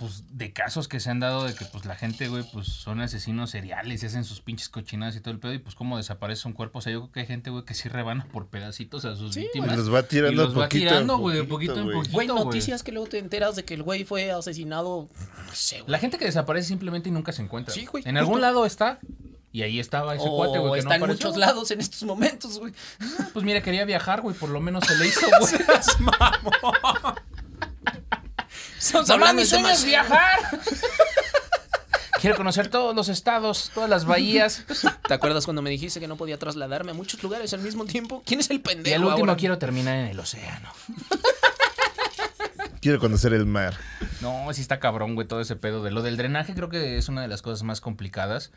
pues, de casos que se han dado de que, pues, la gente, güey, pues, son asesinos seriales y hacen sus pinches cochinadas y todo el pedo y, pues, cómo desaparece un cuerpo. O sea, yo creo que hay gente, güey, que sí rebana por pedacitos a sus Sí, Y víctimas. los va tirando Y los va poquito en tirando, güey, de poquito en poquito. Güey, noticias que luego te enteras de que el güey fue asesinado. No sé, güey. La gente que desaparece simplemente y nunca se encuentra. Sí, güey, En algún lado está. Y ahí estaba ese O cuate, güey. que está no en muchos lados en estos momentos, güey. Pues mira, quería viajar, güey. Por lo menos se le hizo, <laughs> güey. Estamos Mamá, mi sueño es viajar. <laughs> Quiero conocer todos los estados, todas las bahías. ¿Te acuerdas cuando me dijiste que no podía trasladarme a muchos lugares al mismo tiempo? ¿Quién es el Y pendejo? al último ahora? quiero terminar en el océano. Quiero conocer el mar. No, sí está cabrón, güey, todo ese pedo. De lo del drenaje creo que es una de las cosas más complicadas.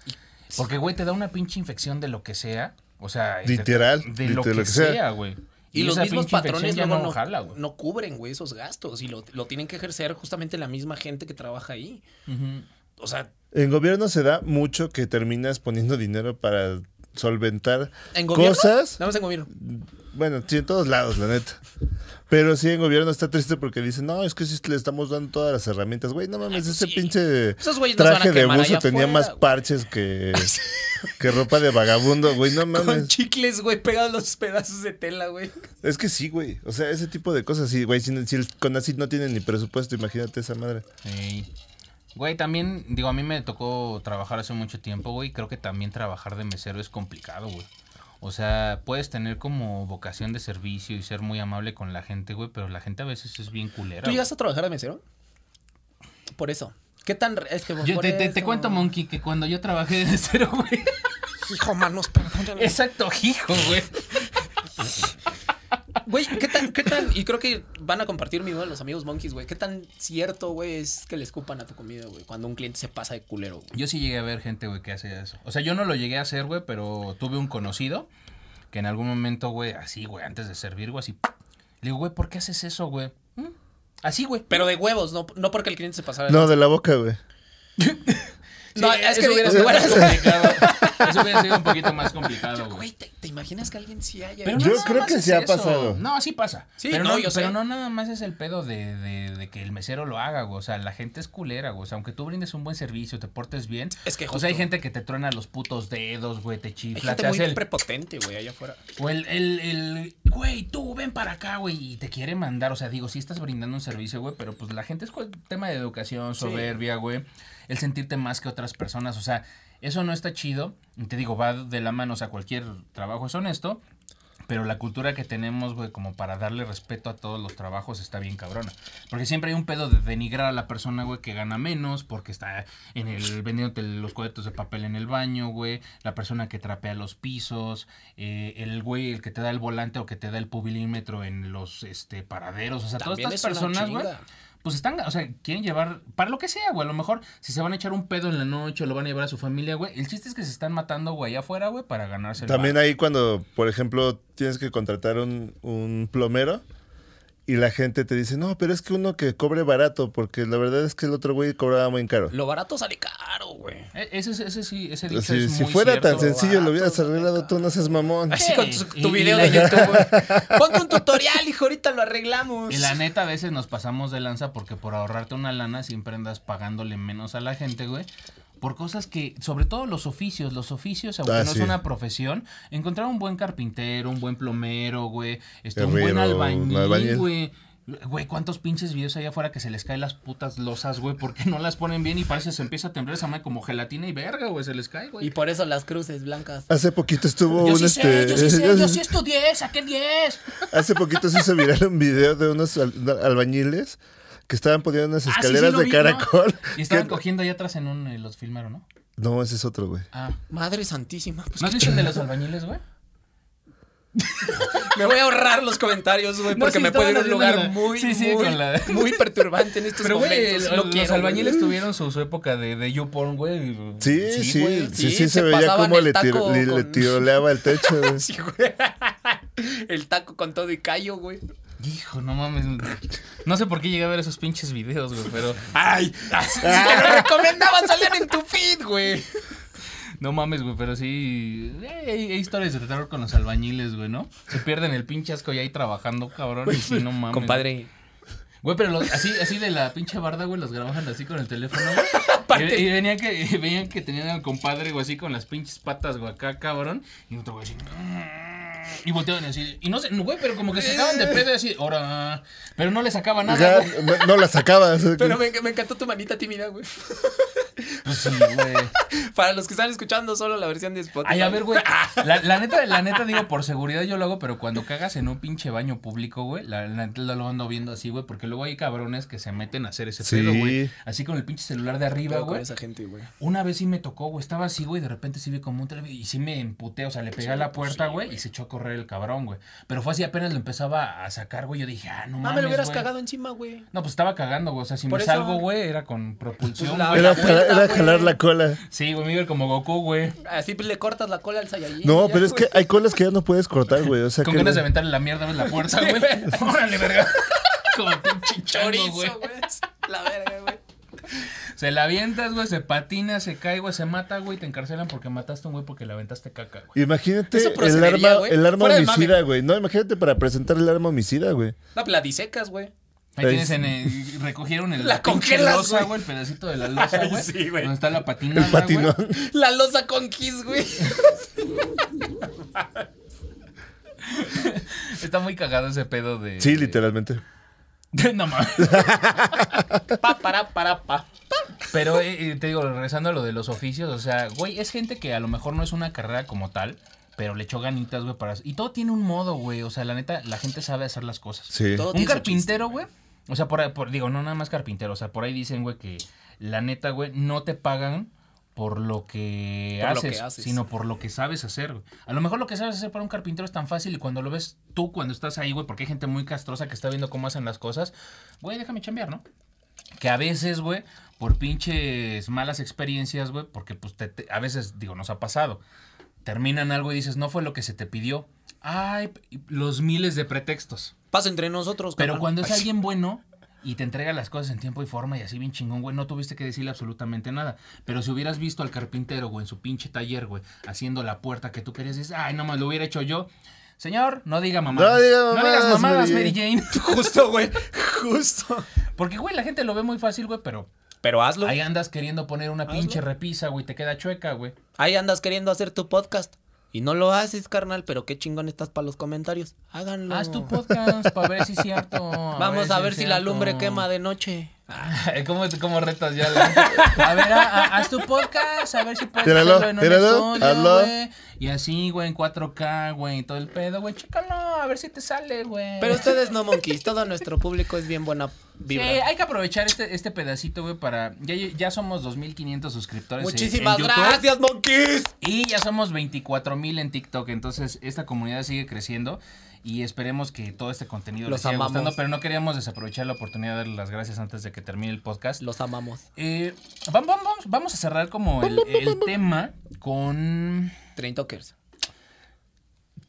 Porque, güey, te da una pinche infección de lo que sea. O sea, Literal, De lo literal, que lo que sea. sea, güey. Y, los mismos patrones luego no, jala, güey. no cubren, güey, esos gastos. Y lo, lo tienen que ejercer justamente la misma gente que trabaja ahí. O sea, En gobierno se da mucho que terminas poniendo dinero para solventar ¿en gobierno? cosas. Nada más en gobierno. Bueno, sí, en todos lados, la neta. Pero sí, en gobierno está triste porque dicen, no, es que sí le estamos dando todas las herramientas. Güey, no mames, ese sí. pinche Esos güeyes no se van a traje de buzo tenía más parches que, <laughs> que ropa de vagabundo, güey, no Con mames. chicles, güey, pegados los pedazos de tela, güey. Es que sí, güey. O sea, ese tipo de cosas, sí, güey. Si, si el CONACYT no tiene ni presupuesto, imagínate esa madre. Sí. Güey, también, digo, a mí me tocó trabajar hace mucho tiempo, güey. Creo que también trabajar de mesero es complicado, güey. O sea, puedes tener como vocación de servicio y ser muy amable con la gente, güey, pero la gente a veces es bien culera. ¿Tú güey. llegaste a trabajar de mesero? Por eso. ¿Qué tan... Es que Yo te, te- te cuento, Monkey, que cuando yo trabajé de mesero, güey. Hijo, manos, perdón. Exacto, hijo, güey. Güey, ¿qué tan, qué tan, y creo que van a compartir mi duda los amigos monkeys, güey, qué tan cierto, güey, es que le escupan a tu comida, güey, cuando un cliente se pasa de culero, güey? Yo sí llegué a ver gente, güey, que hace eso. O sea, yo no lo llegué a hacer, güey, pero tuve un conocido que en algún momento, güey, así, güey, antes de servir, güey, así. Le digo, güey, ¿por qué haces eso, güey? "Mm". Así, güey. Pero de huevos, no, no porque el cliente se pasara. de No, de la boca, güey. <laughs> No, Sí, es que eso hubiera digo, sido bueno, más <laughs> complicado. Eso hubiera sido un poquito más complicado, Güey. ¿te, te imaginas que alguien sí haya Pero hecho no Yo creo que sí ha eso. pasado. No, sí pasa. Sí, pero no, no, yo sé. no nada más es el pedo de, de- de que el mesero lo haga, güey. O sea, la gente es culera, güey. O sea, aunque tú brindes un buen servicio, te portes bien. Es que O sea, hay justo- gente que te truena los putos dedos, güey, te Hay chifla, gente te muy hace el... prepotente, güey, allá afuera. O el, el, el, güey, tú ven para acá, güey, y te quiere mandar. O sea, digo, sí estás brindando un servicio, güey, pero pues la gente es tema de educación, soberbia, güey. El sentirte más que otras personas. O sea, eso no está chido. Y te digo, va de la mano, o sea, cualquier trabajo es honesto. Pero la cultura que tenemos, güey, como para darle respeto a todos los trabajos está bien cabrona. Porque siempre hay un pedo de denigrar a la persona, güey, que gana menos porque está en el vendiéndote los cuadritos de papel en el baño, güey. La persona que trapea los pisos, eh, el güey, el que te da el volante o que te da el pubilímetro en los este paraderos. O sea, También todas estas es personas, güey. Pues están, o sea, quieren llevar, para lo que sea, güey, a lo mejor si se van a echar un pedo en la noche o lo van a llevar a su familia, güey, el chiste es que se están matando, güey, allá afuera, güey, para ganarse el También ahí cuando, por ejemplo, tienes que contratar un, un plomero y la gente te dice, no, pero es que uno que cobre barato, porque la verdad es que el otro güey cobraba muy caro. Lo barato sale caro, güey. E- Ese, ese sí, ese dicho Si, es si muy fuera cierto. tan sencillo, lo hubieras arreglado tú, no seas mamón. Así con tu, Sí, video de YouTube, güey. <laughs> Ponte un tutorial, hijo, ahorita lo arreglamos. Y la neta, a veces nos pasamos de lanza porque por ahorrarte una lana siempre andas pagándole menos a la gente, güey. Por cosas que, sobre todo los oficios, los oficios, aunque Ah, no sí. es una profesión, encontrar un buen carpintero, un buen plomero, güey, este, un buen albañil, albañil. güey. Güey, ¿cuántos pinches videos hay afuera que se les caen las putas losas, güey? Porque no las ponen bien y parece que se empieza a temblar esa madre como gelatina y verga, güey, se les cae, güey. Y por eso las cruces blancas. Hace poquito estuvo Yo un sí sé, este. yo sí sé, <laughs> yo sí estudié, saqué 10. Hace poquito se hizo viral un video de unos al- albañiles que estaban poniendo unas Ah, sí, sí, escaleras de vi, ¿no? caracol. Y estaban que- cogiendo allá atrás en un, eh, los filmaron, ¿no? No, ese es otro, güey. Ah. Madre santísima. Pues ¿No has visto el de los albañiles, güey? <laughs> me voy a ahorrar los comentarios, güey, No, porque sí, me puede ir a un lugar muy, la- sí, sí, muy, con la- muy perturbante en estos Pero, momentos. No los quiero, albañiles tuvieron su, su época de, de YouPorn, güey. Sí, sí, sí, güey, sí, sí, se, se veía el le, tiro- taco le- le con- tiroleaba el techo. <laughs> güey. Sí, güey. El taco con todo y callo, güey. Hijo, no mames. No sé por qué llegué a ver esos pinches videos, güey, pero... ¡Ay! <laughs> Si te lo recomendaban, salían en tu feed, güey. No mames, güey, pero sí... eh, Hay, hay historias de terror con los albañiles, güey, ¿no? Se pierden el pinche asco ya ahí trabajando, cabrón, y sí, no mames. Compadre. Güey, pero los- así, así de la pinche barda, güey, los grababan así con el teléfono, güey. <laughs> Aparte- Y, y venían que, y veían que tenían al compadre, güey, así con las pinches patas, güey, acá, cabrón. Y otro güey así. Y volteaban así. Y no sé, güey, pero como que se sacaban de pedo y así, ahora. Pero no le sacaba nada, Ya, no la sacabas. Pero me, me encantó tu manita tímida, güey. Pues sí, güey. <laughs> Para los que están escuchando solo la versión de Spotify. Ay, a ver, güey. <laughs> La, la neta, la neta, digo, por seguridad yo lo hago, pero cuando cagas en un pinche baño público, güey, la, la neta lo ando viendo así, güey, porque luego hay cabrones que se meten a hacer ese Sí. pedo, güey. Así con el pinche celular de arriba, güey. esa gente, güey. Una vez sí me tocó, güey, estaba así, güey, de repente sí vi como un televisor y sí me emputé, o sea, le pegué a la puerta, güey, y se echó a correr el cabrón, güey. Pero fue así, apenas lo empezaba a sacar, güey, yo dije, ah, no Ah, mames, me lo hubieras cagado encima, güey. No, pues estaba cagando, güey, o sea, si Por me eso- salgo, güey, era con propulsión, Pues la- la era jalar la cola. Sí, güey, me como Goku, güey. Así pues, le cortas la cola al Saiyajin. No, ya, pero es güey. que hay colas que ya no puedes cortar, güey. O sea Con que ganas de aventarle la mierda en la puerta, güey. <laughs> Órale, verga. <laughs> Como pinche. Chorizo, güey. La verga, güey. Se la avientas, güey, se patina, se cae, güey, se mata, güey, te encarcelan porque mataste a un güey porque le aventaste caca, güey. Imagínate el arma, el arma Fuera homicida, güey. No, imagínate para presentar el arma homicida, güey. No, pues la disecas, güey. Ahí tienes en el, recogieron el, La <laughs> la pinche losa, güey. el pedacito de la losa, güey. sí, güey. Donde está la patinón. güey. La losa con kiss, güey. <laughs> Está muy cagado ese pedo de... Sí, literalmente. de- no mames. <laughs> Pa, para, para, pa. Pero eh, eh, te digo, regresando a lo de los oficios, o sea, güey, es gente que a lo mejor no es una carrera como tal, pero le echó ganitas, güey, para... Y todo tiene un modo, güey, o sea, la neta, la gente sabe hacer las cosas. Sí. Todo Un carpintero, güey. O sea, por, por- digo, no nada más carpintero. O sea, por ahí dicen, güey, que la neta, güey, no te pagan por lo que, Por lo haces, que haces. sino por lo que sabes hacer. güey. A lo mejor lo que sabes hacer para un carpintero es tan fácil y cuando lo ves tú, cuando estás ahí, güey, porque hay gente muy castrosa que está viendo cómo hacen las cosas, güey, déjame chambear, ¿no? Que a veces, güey, por pinches malas experiencias, güey, porque pues te- te- a veces, digo, nos ha pasado. Terminan algo y dices, no fue lo que se te pidió. Ay, los miles de pretextos. Pasa entre nosotros. Pero cuando es alguien bueno y te entrega las cosas en tiempo y forma y así bien chingón, güey, no tuviste que decirle absolutamente nada. Pero si hubieras visto al carpintero, güey, en su pinche taller, güey, haciendo la puerta que tú querías, dices, ay, no más lo hubiera hecho yo. Señor, no diga mamadas. No diga No mamadas, digas mamadas, Mary Mary Jane. <laughs> Justo, güey. Justo. Porque, güey, la gente lo ve muy fácil, güey, pero Pero hazlo. ahí andas queriendo poner una Hazlo. pinche repisa, güey, te queda chueca, güey. Ahí andas queriendo hacer tu podcast. Y no lo haces, carnal, pero qué chingón estás para los comentarios. Háganlo. Haz tu podcast para ver si es cierto. <laughs> Vamos a ver si la lumbre quema de noche. <laughs> ¿Cómo, cómo retas ya? la- A ver, a- a- haz tu podcast, a ver si puedes Míralo, hacerlo en un estudio, güey. Y así, güey, en 4K, güey, y todo el pedo, güey. Chécalo, a ver si te sale, güey. Pero <laughs> ustedes no, monkeys. Todo nuestro público es bien buena Sí, vibra. hay que aprovechar este, este pedacito, güey, para... Ya, ya somos 2.500 suscriptores en- Muchísimas en gracias, monkeys. Y ya somos 24.000 en TikTok, entonces esta comunidad sigue creciendo y esperemos que todo este contenido Los les siga amamos. gustando, pero no queríamos desaprovechar la oportunidad de darles las gracias antes de que termine el podcast. Los amamos. Eh, vam- vam- vamos, vamos a cerrar como el, el <laughs> tema con... Train Talkers.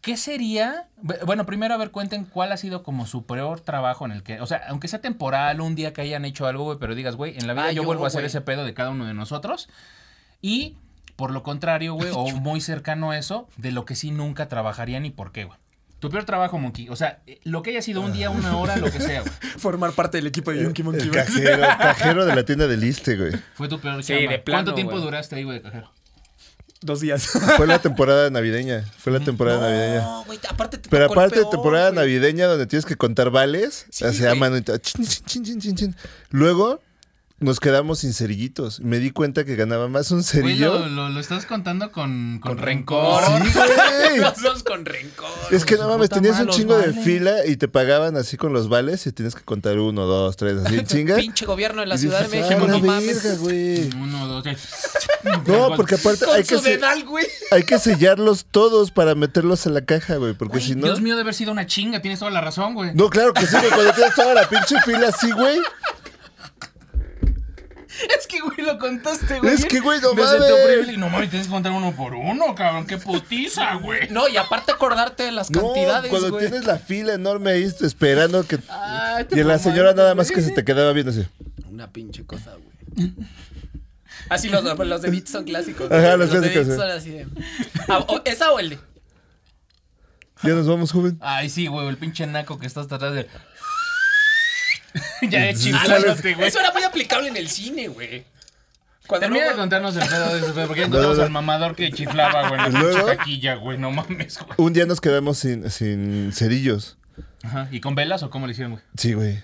¿Qué sería? Bu- Bueno, primero a ver, cuenten cuál ha sido como su peor trabajo en el que, o sea, aunque sea temporal, un día que hayan hecho algo, güey, pero digas, güey, en la vida Ah, yo, yo, vuelvo a hacer ese pedo de cada uno de nosotros. Y, por lo contrario, güey, o <laughs> muy cercano a eso, de lo que sí nunca trabajarían y por qué, güey. Tu peor trabajo, Monkey. O sea, eh, lo que haya sido un día, una hora, lo que sea, güey. <laughs> Formar parte del equipo de Yonky El cajero, <laughs> cajero de la tienda del Liste, güey. Fue tu peor Sí, chamba. de plano, ¿Cuánto tiempo güey. duraste ahí, güey, de cajero? Dos días. <laughs> Fue la temporada navideña. Fue la temporada navideña. No, güey, aparte te Pero tocó el aparte de peor, temporada güey. navideña donde tienes que contar vales, Sí, o sea, güey. mano, y todo, chin, chin, chin, chin, chin, chin. Luego nos quedamos sin cerillitos. Me di cuenta que ganaba más un Güey, cerillo. lo, lo- lo estás contando con, con, Con rencor. Sí, <laughs> güey. Los con rencor. Es que no mames, tenías un chingo de fila y te pagaban así con los vales y tienes que contar uno, dos, tres, así en <laughs> chinga. Pinche gobierno de la Y Ciudad de México, "Ah, no mames. verga, güey. Uno, dos, tres. <laughs> No, porque aparte hay que, güey. hay que sellarlos todos para meterlos en la caja, güey, porque Güey, si no... Dios mío, de haber sido una chinga, tienes toda la razón, güey. No, claro que sí, güey, cuando tienes toda la pinche fila así, güey. <laughs> Es que, güey, lo contaste, güey. Es que, güey, no Desde mames. tu privilegio, no mames, tienes que contar uno por uno, cabrón. Qué putiza, güey. No, y aparte acordarte de las No, cantidades, cuando güey. tienes la fila enorme ahí esperando que... Ay, te Y la mamaste, señora nada más que se te quedaba viendo así. Una pinche cosa, güey. Así los, los de Beats son clásicos. Ajá, los de clásicos, Beats sí. son así de... Ah, o- ¿Esa o el de? Ya nos vamos, joven. Ay, sí, güey, el pinche naco que estás atrás de. <laughs> ya de chiflándote, güey. Eso era muy aplicable en el cine, güey. Cuando Termina no- de contarnos el pedo de ese pedo, porque ya encontramos al mamador que chiflaba, güey, en la Luego- taquilla, güey. No mames, güey. Un día nos quedamos sin, sin cerillos. Ajá. ¿Y con velas o cómo le hicieron, güey? Sí, güey.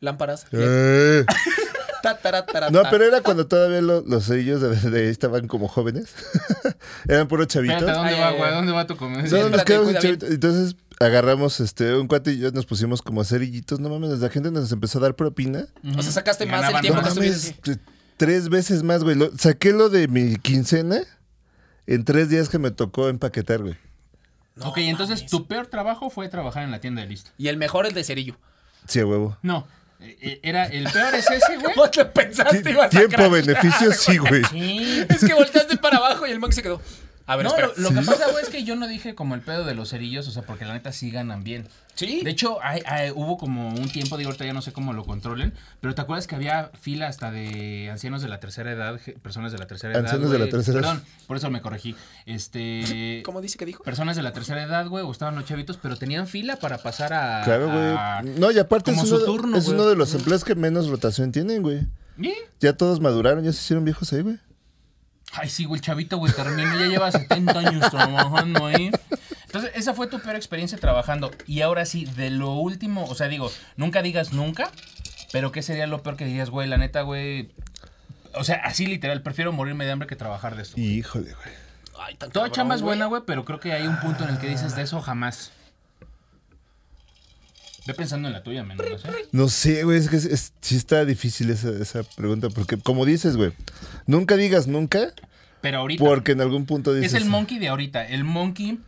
Lámparas. Eh. <laughs> Ta, tara, tara, No, ta. pero era cuando todavía lo- los cerillos de, de ahí estaban como jóvenes. <laughs> Eran puro chavitos. Espérate, ¿a dónde Ay, va, ay, güey? ay. ¿A dónde va tu comida? No, nos quedamos cuida sin bien. chavitos. Entonces agarramos este un cuate y yo nos pusimos como cerillitos. No mames, la gente nos empezó a dar propina. O sea, sacaste más el tiempo No que mames, tres veces más, güey. Lo- saqué lo de mi quincena en tres días que me tocó empaquetar, güey. ok, entonces tu peor trabajo fue trabajar en la tienda de listo. Y el mejor el de cerillo. Sí, a huevo. No, eh, eh, era el peor es ese, güey. ¿Cómo te pensaste ibas a Tiempo, beneficio, sí, güey. Sí. Es que volteaste para abajo y el monkey se quedó. A ver, no, espera. lo, lo que pasa, güey, es que yo no dije como el pedo de los cerillos, o sea, porque la neta sí ganan bien. Sí. De hecho, hay- hay- hubo como un tiempo, digo, ahorita ya no sé cómo lo controlen, pero ¿te acuerdas que había fila hasta de ancianos de la tercera edad, personas de la tercera edad? Ancianos de la tercera edad. Perdón, por eso me corregí. Este... <laughs> ¿Cómo dice que dijo? Personas de la tercera edad, güey, o estaban los chavitos, pero tenían fila para pasar a... Claro, güey. No, y aparte es como uno, su turno, es uno de los empleos que menos rotación tienen, güey. ¿Sí? Ya todos maduraron, ya se hicieron viejos ahí, güey. Ay, sí, güey, el chavito, güey, terminó, ya lleva 70 años trabajando ahí. Entonces, esa fue tu peor experiencia trabajando. Y ahora sí, de lo último, o sea, digo, nunca digas nunca, pero ¿qué sería lo peor que dirías, güey? La neta, güey. O sea, así literal, prefiero morirme de hambre que trabajar de esto. Híjole, güey. Ay, Toda cabrón, chamba es güey. buena, güey, pero creo que hay un punto en el que dices de eso jamás. Ve pensando en la tuya, menos, ¿eh? No sé, güey, es que es- es- sí está difícil esa, esa pregunta, porque como dices, güey, nunca digas nunca, Pero ahorita. Porque en algún punto dices... Es el monkey de ahorita. El monkey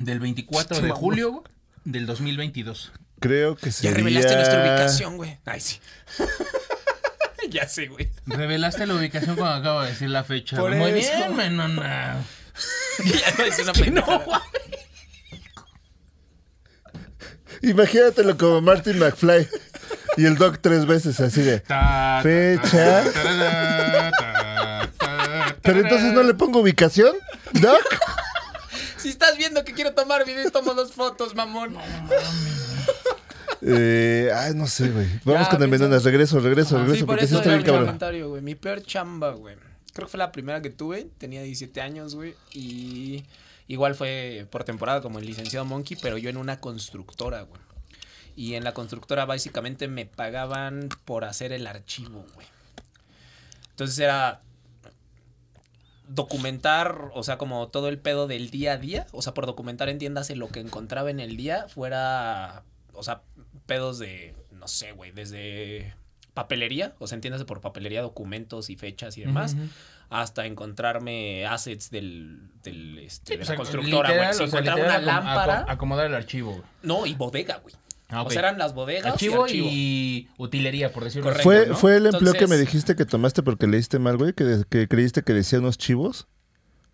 del 24 de julio güey, del 2022. Creo que Ya sería... revelaste nuestra ubicación, güey. Ay, sí. <laughs> ya sé, güey. Revelaste la ubicación cuando acabo de decir la fecha. Por Muy eso. bien, menona. <laughs> ya no es una pendejada. Imagínatelo como Martin McFly. Y el Doc tres veces así de... Fecha. Pero entonces no le pongo ubicación, Doc. Si estás viendo que quiero tomar video, tomo dos fotos, mamón. <laughs> Eh, ay, no sé, güey. Vamos Ya, con el Menunas. Regreso, regreso, regreso. Sí, por porque sí eso está era bien mi cabrón. comentario, güey. Mi peor chamba, güey. Creo que fue la primera que tuve. Tenía 17 años, güey. Y igual fue por temporada como el licenciado Monkey, pero yo en una constructora, güey. Y en la constructora básicamente me pagaban por hacer el archivo, güey. Entonces era documentar, o sea, como todo el pedo del día a día. O sea, por documentar entiéndase lo que encontraba en el día, fuera, o sea, pedos de, no sé, güey, desde papelería, o sea, entiéndase por papelería, documentos y fechas y demás, Ujú. Hasta encontrarme assets del, del este, Sí, de o la sea, constructora, güey. Si o sea, una lámpara, acom- acomodar el archivo. güey. no, y bodega, güey. Ah, O ok. sea, eran las bodegas Archivo y archivo. y utilería, por decirlo así. Correcto. ¿Fue, ¿no? ¿Fue el empleo que me dijiste que tomaste porque leíste mal, güey? Que, que creíste que decía unos chivos.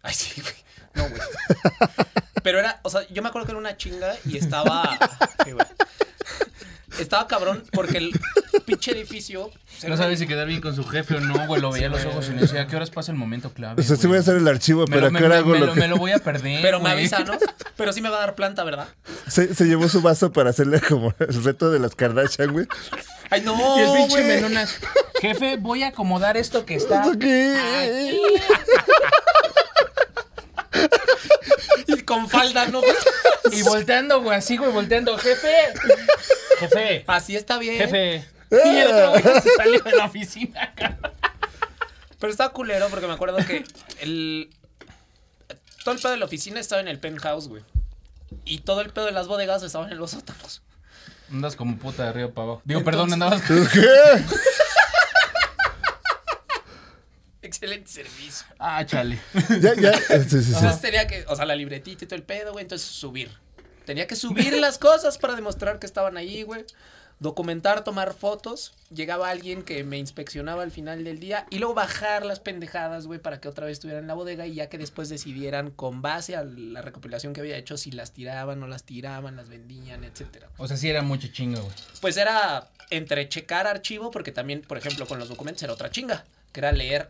Ay, sí, güey. No, güey. Pero era, o sea, yo me acuerdo que era una chinga y estaba. <laughs> Sí, güey. Estaba cabrón porque el pinche edificio. No sabes si quedar bien con su jefe o no, güey. Lo veía a los ojos y me decía, ¿a qué horas pasa el momento clave? O sea, sí voy güey?" a hacer el archivo, pero lo, ¿a me- qué hora me- hago me lo lo- que...? me lo voy a perder. Pero me güey. avisa, ¿no? Pero sí me va a dar planta, ¿verdad? <laughs> Se, se llevó su vaso para hacerle como el reto de las Kardashian, güey. Ay, no. Y el pinche melonas. Jefe, voy a acomodar esto que está. ¿Esto qué? <laughs> <laughs> Y con falda, ¿no? <laughs> Y volteando, güey, así, güey, volteando. Jefe. Jefe. Así está bien. Jefe. Y el otro güey se salió de la oficina, cabrón. Pero estaba culero porque me acuerdo que el. Todo el pedo de la oficina estaba en el penthouse, güey. Y todo el pedo de las bodegas estaban en los sótanos. Andas como puta de arriba para abajo. Digo, Entonces- perdón, andabas. ¿Qué? <laughs> Excelente servicio. Ah, chale. <laughs> Ya, ya. Sí, sí, sí. Entonces tenía que, o sea, la libretita y todo el pedo, güey, entonces subir. Tenía que subir las cosas para demostrar que estaban ahí, güey. Documentar, tomar fotos. Llegaba alguien que me inspeccionaba al final del día y luego bajar las pendejadas, güey, para que otra vez estuvieran en la bodega y ya que después decidieran con base a la recopilación que había hecho si las tiraban, no las tiraban, las vendían, etcétera. O sea, sí era mucho chingo, güey. Pues era entre checar archivo, porque también, por ejemplo, con los documentos era otra chinga, que era leer.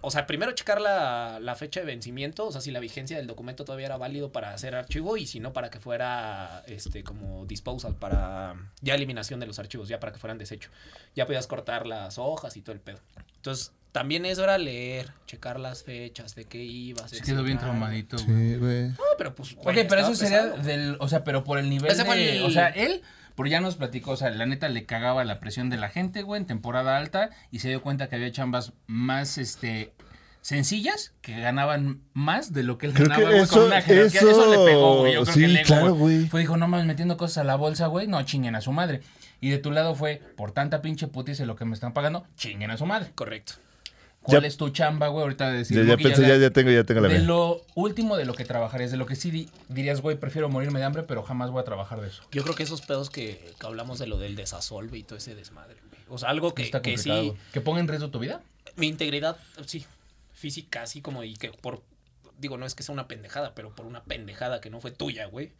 O sea, primero checar la, la fecha de vencimiento, o sea, si la vigencia del documento todavía era válido para hacer archivo y si no, para que fuera este como disposal, para ya eliminación de los archivos, ya para que fueran desecho. Ya podías cortar las hojas y todo el pedo. Entonces, también eso era leer, checar las fechas, de qué ibas. Se quedó bien traumadito, güey. Sí, güey. No, pero pues. Ok, güey, pero eso sería del. O sea, pero por el nivel Ese de. fue el- O sea, él. Pero ya nos platicó, o sea, la neta le cagaba la presión de la gente, güey, en temporada alta y se dio cuenta que había chambas más, este, sencillas que ganaban más de lo que él Creo ganaba, que güey, eso- con una jerarquía. Eso, eso- le pegó, güey. Yo creo sí, que el ego, claro, güey. Fue, dijo, no mames, metiendo cosas a la bolsa, güey, no chinguen a su madre. Y de tu lado fue, por tanta pinche putiza y lo que me están pagando, chinguen a su madre. Correcto. ¿Cuál Ya- es tu chamba, güey? Ahorita de decir, Ya, ya Monkey, pensé, la- ya, ya tengo, ya tengo la de mía. lo último de lo que trabajarías, de lo que sí di- dirías, güey, prefiero morirme de hambre, pero jamás voy a trabajar de eso. Yo creo que esos pedos que, que hablamos de lo del desasolve y todo ese desmadre, güey. O sea, algo que, Está que sí. ¿Que ponga en riesgo tu vida? mi integridad, sí, física, así como, y que por, digo, no es que sea una pendejada, pero por una pendejada que no fue tuya, güey,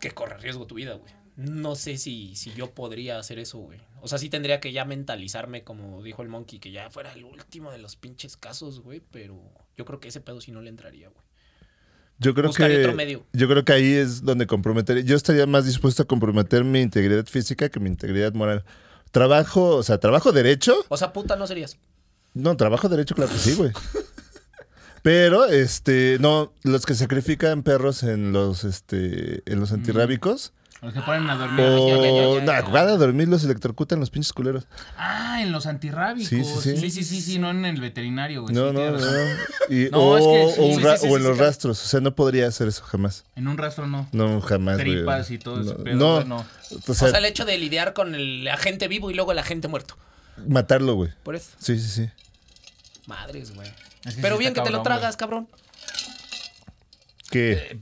que corre riesgo tu vida, güey. No sé si, si yo podría hacer eso, güey. O sea, sí tendría que ya mentalizarme, como dijo el monkey, que ya fuera el último de los pinches casos, güey, pero yo creo que ese pedo sí no le entraría, güey. Yo creo que otro medio. yo creo que ahí es donde comprometer. Yo estaría más dispuesto a comprometer mi integridad física que mi integridad moral. Trabajo, o sea, trabajo derecho. O sea, puta no serías. No, trabajo derecho, claro que sí, güey. Pero, este, no, los que sacrifican perros en los, este, en los antirrábicos. Los que ponen a dormir. ya, ya, ya, O, ya. van a dormir, los electrocutan los pinches culeros. Ah, en los antirrábicos. Sí, sí, sí. Sí, sí, sí, sí, no en el veterinario, güey. No, sí, no, no. razón. Y- <laughs> No, o, es que sí, o ra- en sí, los sí. rastros. O sea, no podría hacer eso jamás. En un rastro no. No, jamás, güey. Tripas y todo ese no, No, güey, no. o O sea, el hecho de lidiar con el agente vivo y luego el agente muerto. matarlo, güey. Por eso. Sí, sí, sí. Madres, güey. Es que Pero bien que te lo tragas, cabrón. ¿Qué?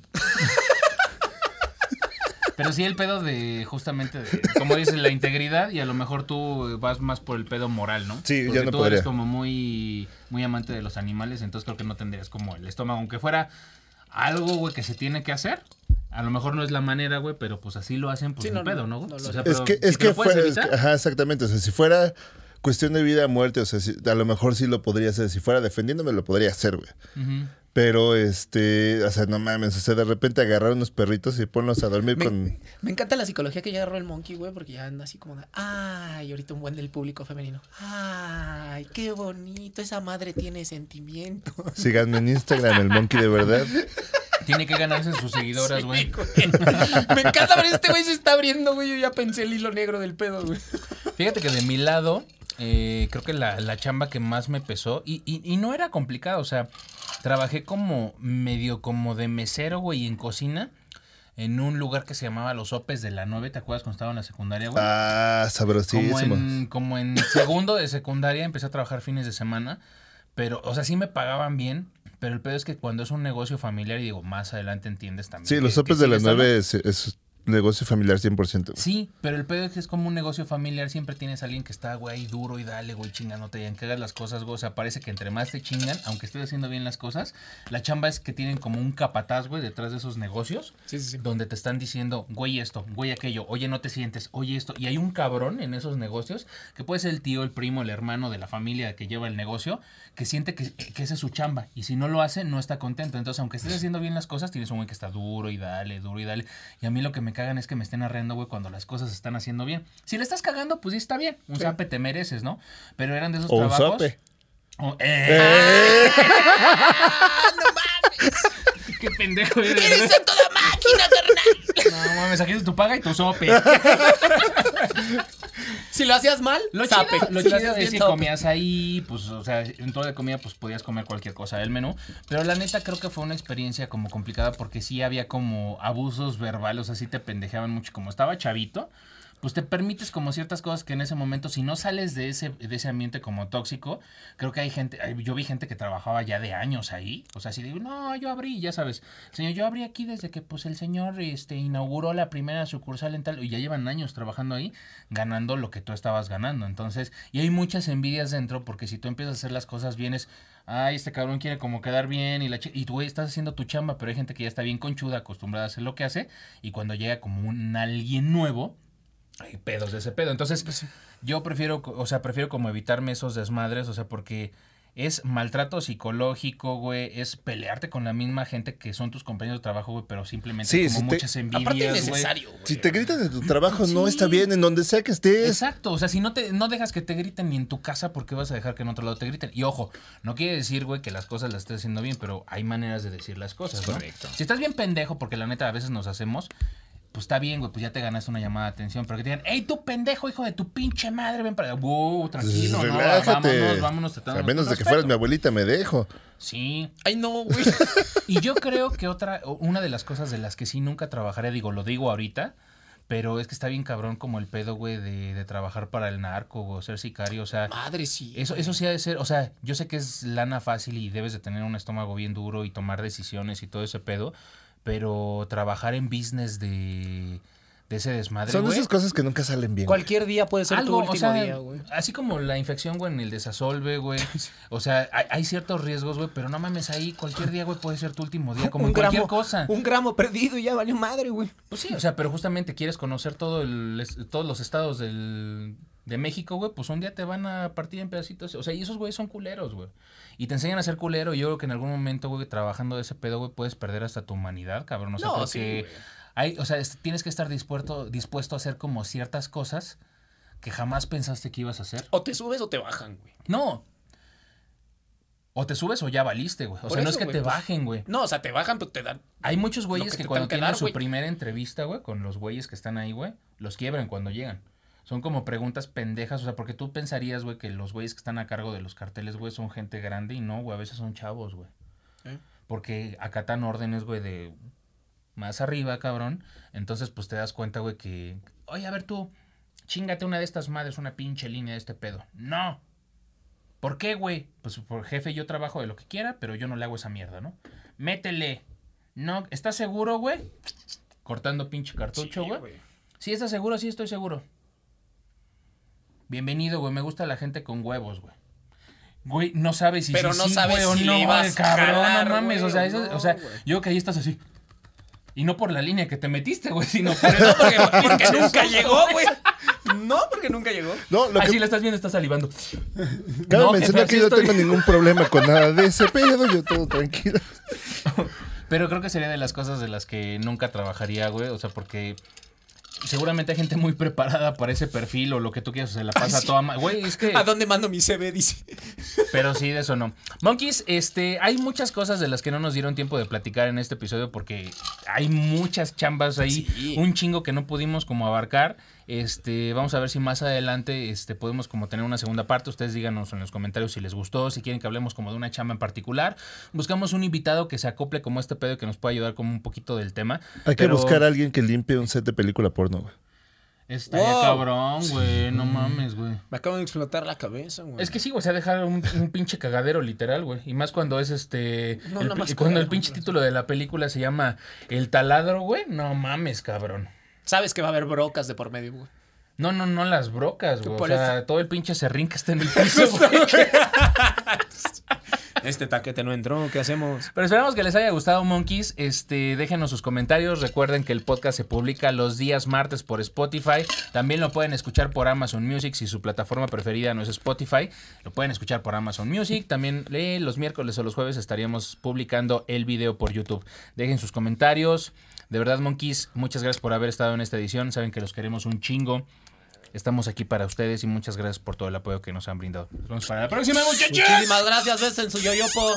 Pero sí el pedo de, justamente, de, como dices, la integridad y a lo mejor tú vas más por el pedo moral, ¿no? Sí, yo Porque no tú podría. eres como muy, muy amante de los animales, entonces creo que no tendrías como el estómago, aunque fuera algo, güey, que se tiene que hacer. A lo mejor no es la manera, güey, pero pues así lo hacen, pues Sí, el no, pedo, no, O sea, Es pero que, si es que puedes fuera, es que- ajá, exactamente. O sea, si fuera cuestión de vida o muerte, o sea, si- a lo mejor sí lo podría hacer. Si fuera defendiéndome, lo podría hacer, güey. ujú. Pero, este, o sea, no mames, o sea, de repente agarrar unos perritos y ponlos a dormir Me, con... me encanta la psicología que ya agarró el monkey, güey, porque ya anda así como de, ay, ahorita un buen del público femenino. Ay, qué bonito, esa madre tiene sentimientos. Síganme en Instagram, el monkey de verdad. <laughs> Tiene que ganarse sus seguidoras, güey. Me encanta ver este güey se está abriendo, güey. Yo ya pensé el hilo negro del pedo, güey. Fíjate que de mi lado, eh, creo que la, la chamba que más me pesó, y, y- y no era complicado, o sea, trabajé como medio como de mesero, güey, en cocina, en un lugar que se llamaba Los Opes de la 9, ¿te acuerdas cuando estaba en la secundaria, güey? Ah, como, sabrosísimo. en, como en segundo de secundaria empecé a trabajar fines de semana, pero, o sea, sí me pagaban bien, pero el pedo es que cuando es un negocio familiar, y digo, más adelante entiendes también. Sí, que- los que sopes de estando- nueve es, es negocio familiar 100%. güey. Sí, pero el pedo es que es como un negocio familiar, siempre tienes a alguien que está, güey, duro y dale, güey, chingándote y en que hagas las cosas, güey, o sea, parece que entre más te chingan, aunque estés haciendo bien las cosas, la chamba es que tienen como un capataz, güey, detrás de esos negocios, Sí, sí, sí. donde te están diciendo, güey, esto, güey, aquello, oye, no te sientes, oye, esto, y hay un cabrón en esos negocios, que puede ser el tío, el primo, el hermano de la familia que lleva el negocio, que siente que, que esa es su chamba, y si no lo hace, no está contento, entonces, aunque estés haciendo bien las cosas, tienes un güey que está duro y dale, duro y dale, y a mí lo que me cagan es que me estén arreando, güey, cuando las cosas se están haciendo bien. Si le estás cagando, pues sí está bien. Un zape te mereces, ¿no? Pero eran de esos O un trabajos. sope. O- ¡Eh! <laughs> <laughs> ¡Qué pendejo eres! ¡Eres a toda máquina, carnal! No mames, aquí es tu paga y tu sope. <laughs> Si lo hacías mal, Lo zape. chido, lo Si chido es que comías ahí, pues, o sea, en toda de comida, pues podías comer cualquier cosa del menú. Pero la neta creo que fue una experiencia como complicada porque sí había como abusos verbales, así te pendejeaban mucho. Como estaba chavito, pues te permites como ciertas cosas que en ese momento, si no sales de ese, de ese ambiente como tóxico, creo que hay gente, yo vi gente que trabajaba ya de años ahí. O sea, así digo, no, yo abrí, ya sabes, señor, yo abrí aquí desde que pues el señor este, inauguró la primera sucursal en tal, y ya llevan años trabajando ahí, ganando lo que tú estabas ganando. Entonces, y hay muchas envidias dentro, porque si tú empiezas a hacer las cosas bien es, ay, este cabrón quiere como quedar bien, y, la y tú estás haciendo tu chamba, pero hay gente que ya está bien conchuda, acostumbrada a hacer lo que hace, y cuando llega como un alguien nuevo, hay pedos de ese pedo. Entonces, yo prefiero, o sea, prefiero como evitarme esos desmadres, o sea, porque es maltrato psicológico, güey, es pelearte con la misma gente que son tus compañeros de trabajo, güey, pero simplemente Sí, como si te- muchas envidias, Aparte güey. innecesario, güey. Si te gritan en tu trabajo, no está bien, en donde sea que estés. Exacto, o sea, si no te no dejas que te griten ni en tu casa, ¿por qué vas a dejar que en otro lado te griten? Y ojo, no quiere decir, güey, que las cosas las estés haciendo bien, pero hay maneras de decir las cosas, ¿no? Correcto. Si estás bien pendejo, porque la neta a veces nos hacemos, pues está bien, güey, pues ya te ganaste una llamada de atención, pero que te digan, hey, tú pendejo, hijo de tu pinche madre, ven para allá. Wow, tranquilo, no, Relájate. vámonos, vámonos, a tratándonos menos de que fueras mi abuelita, me dejo. Sí, Ay, no, güey. <laughs> y yo creo que otra, una de las cosas de las que sí nunca trabajaré, digo, lo digo ahorita, pero es que está bien cabrón como el pedo, güey, de, de trabajar para el narco o ser sicario, o sea, Madre, sí. eso, eso sí ha de ser, o sea, yo sé que es lana fácil y debes de tener un estómago bien duro y tomar decisiones y todo ese pedo, pero trabajar en business de, de ese desmadre, Son güey, esas cosas que nunca salen bien. Cualquier día puede ser algo, tu último o sea, día, güey. así como la infección, güey, en el desasolve, güey. <laughs> O sea, hay, hay ciertos riesgos, güey, pero no mames ahí, cualquier día, güey, puede ser tu último día, como en cualquier cosa. Un gramo perdido y ya valió madre, güey. Pues sí, o sea, pero justamente quieres conocer todo el, todos los estados del, de México, güey, pues un día te van a partir en pedacitos. O sea, y esos güeyes son culeros, güey. Y te enseñan a ser culero. Y yo creo que en algún momento, güey, trabajando de ese pedo, güey, puedes perder hasta tu humanidad, cabrón. O sea, No, creo sí, que güey. hay, o sea, es- tienes que estar dispuesto, dispuesto a hacer como ciertas cosas que jamás pensaste que ibas a hacer. O te subes o te bajan, güey. No. O te subes o ya valiste, güey. O Por sea, no es que te pues, bajen, güey. No, o sea, te bajan, pero te dan. Hay muchos güeyes que cuando tienen su primera entrevista, güey, con los güeyes que están ahí, güey, los quiebran cuando llegan. Son como preguntas pendejas, o sea, porque tú pensarías, güey, que los güeyes que están a cargo de los carteles, güey, son gente grande y no, güey, a veces son chavos, güey. ¿Eh? Porque acatan órdenes, güey, de más arriba, cabrón. Entonces, pues te das cuenta, güey, que, oye, a ver tú, chingate una de estas madres, una pinche línea de este pedo. No. ¿Por qué, güey? Pues por jefe yo trabajo de lo que quiera, pero yo no le hago esa mierda, ¿no? Métele. No, ¿estás seguro, güey? Cortando pinche cartucho, güey. Sí, ¿estás seguro? Sí, estoy seguro. Bienvenido, güey. Me gusta la gente con huevos, güey. Güey, no sabes si Pero sí, no sí, sabes güey, si no, le güey, cabrón, jalar, no mames, güey, o sea, eso- no, o sea, güey. yo que ahí estás así. Y no por la línea que te metiste, güey, sino <laughs> por el Porque, porque nunca llegó, güey. No, porque nunca llegó. No, lo Así que la estás viendo, estás salivando. cabe No, mencionar que yo no estoy. tengo ningún problema con nada de ese pedo, yo todo tranquilo. <laughs> Pero creo que sería de las cosas de las que nunca trabajaría, güey. O sea, porque seguramente hay gente muy preparada para ese perfil o lo que tú quieras. O sea, la pasa sí. toda Güey, es que. <laughs> ¿A dónde mando mi CV? Dice. Pero sí, de eso no. Monkeys, este, hay muchas cosas de las que no nos dieron tiempo de platicar en este episodio porque hay muchas chambas ahí, Sí. un chingo que no pudimos como abarcar. Este, vamos a ver si más adelante este, podemos como tener una segunda parte. Ustedes díganos en los comentarios si les gustó, si quieren que hablemos como de una chamba en particular. Buscamos un invitado que se acople como este pedo y que nos pueda ayudar como un poquito del tema. Hay que buscar a alguien que limpie un set de película porno, güey. Estaría Wow. cabrón, güey, no mames, güey. Me acabo de explotar la cabeza, güey. Es que sí, güey, o sea, dejar un, un pinche cagadero literal, güey. Y más cuando es este. No, el nada pi- más cuando el pinche título de la película se llama El taladro, güey. No mames, cabrón. Sabes que va a haber brocas de por medio, güey. No, no, no las brocas, güey. O sea, todo el pinche serrín que está en el <laughs> piso, güey. <laughs> Este taquete no entró, ¿qué hacemos? Pero esperamos que les haya gustado, Monkeys. Este, déjenos sus comentarios. Recuerden que el podcast se publica los días martes por Spotify. También lo pueden escuchar por Amazon Music si su plataforma preferida no es Spotify. Lo pueden escuchar por Amazon Music. También eh, los miércoles o los jueves estaríamos publicando el video por YouTube. Dejen sus comentarios. De verdad, Monkeys, muchas gracias por haber estado en esta edición. Saben que los queremos un chingo. Estamos aquí para ustedes y muchas gracias por todo el apoyo que nos han brindado. Nos vemos para la próxima, muchachos. Muchísimas gracias, ves en su yoyopo.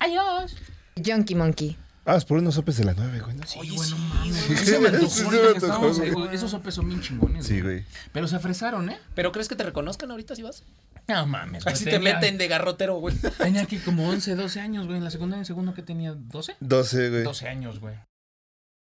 Adiós. Junkie Monkey. Ah, es por unos sopes de la 9, güey. ¿no? Oye, bueno, mames. Sí, se me antojó Sí, se me antojó, güey. güey. Esos sopes son bien chingones. Sí, güey. Pero se afresaron, ¿eh? ¿Pero crees que te reconozcan ahorita si vas? No mames. güey. Así te Tenía- meten de garrotero, güey. Tenía aquí como 11, 12 años, güey. En la secundaria, en segundo, que tenía? ¿12? 12, güey. 12 años, güey.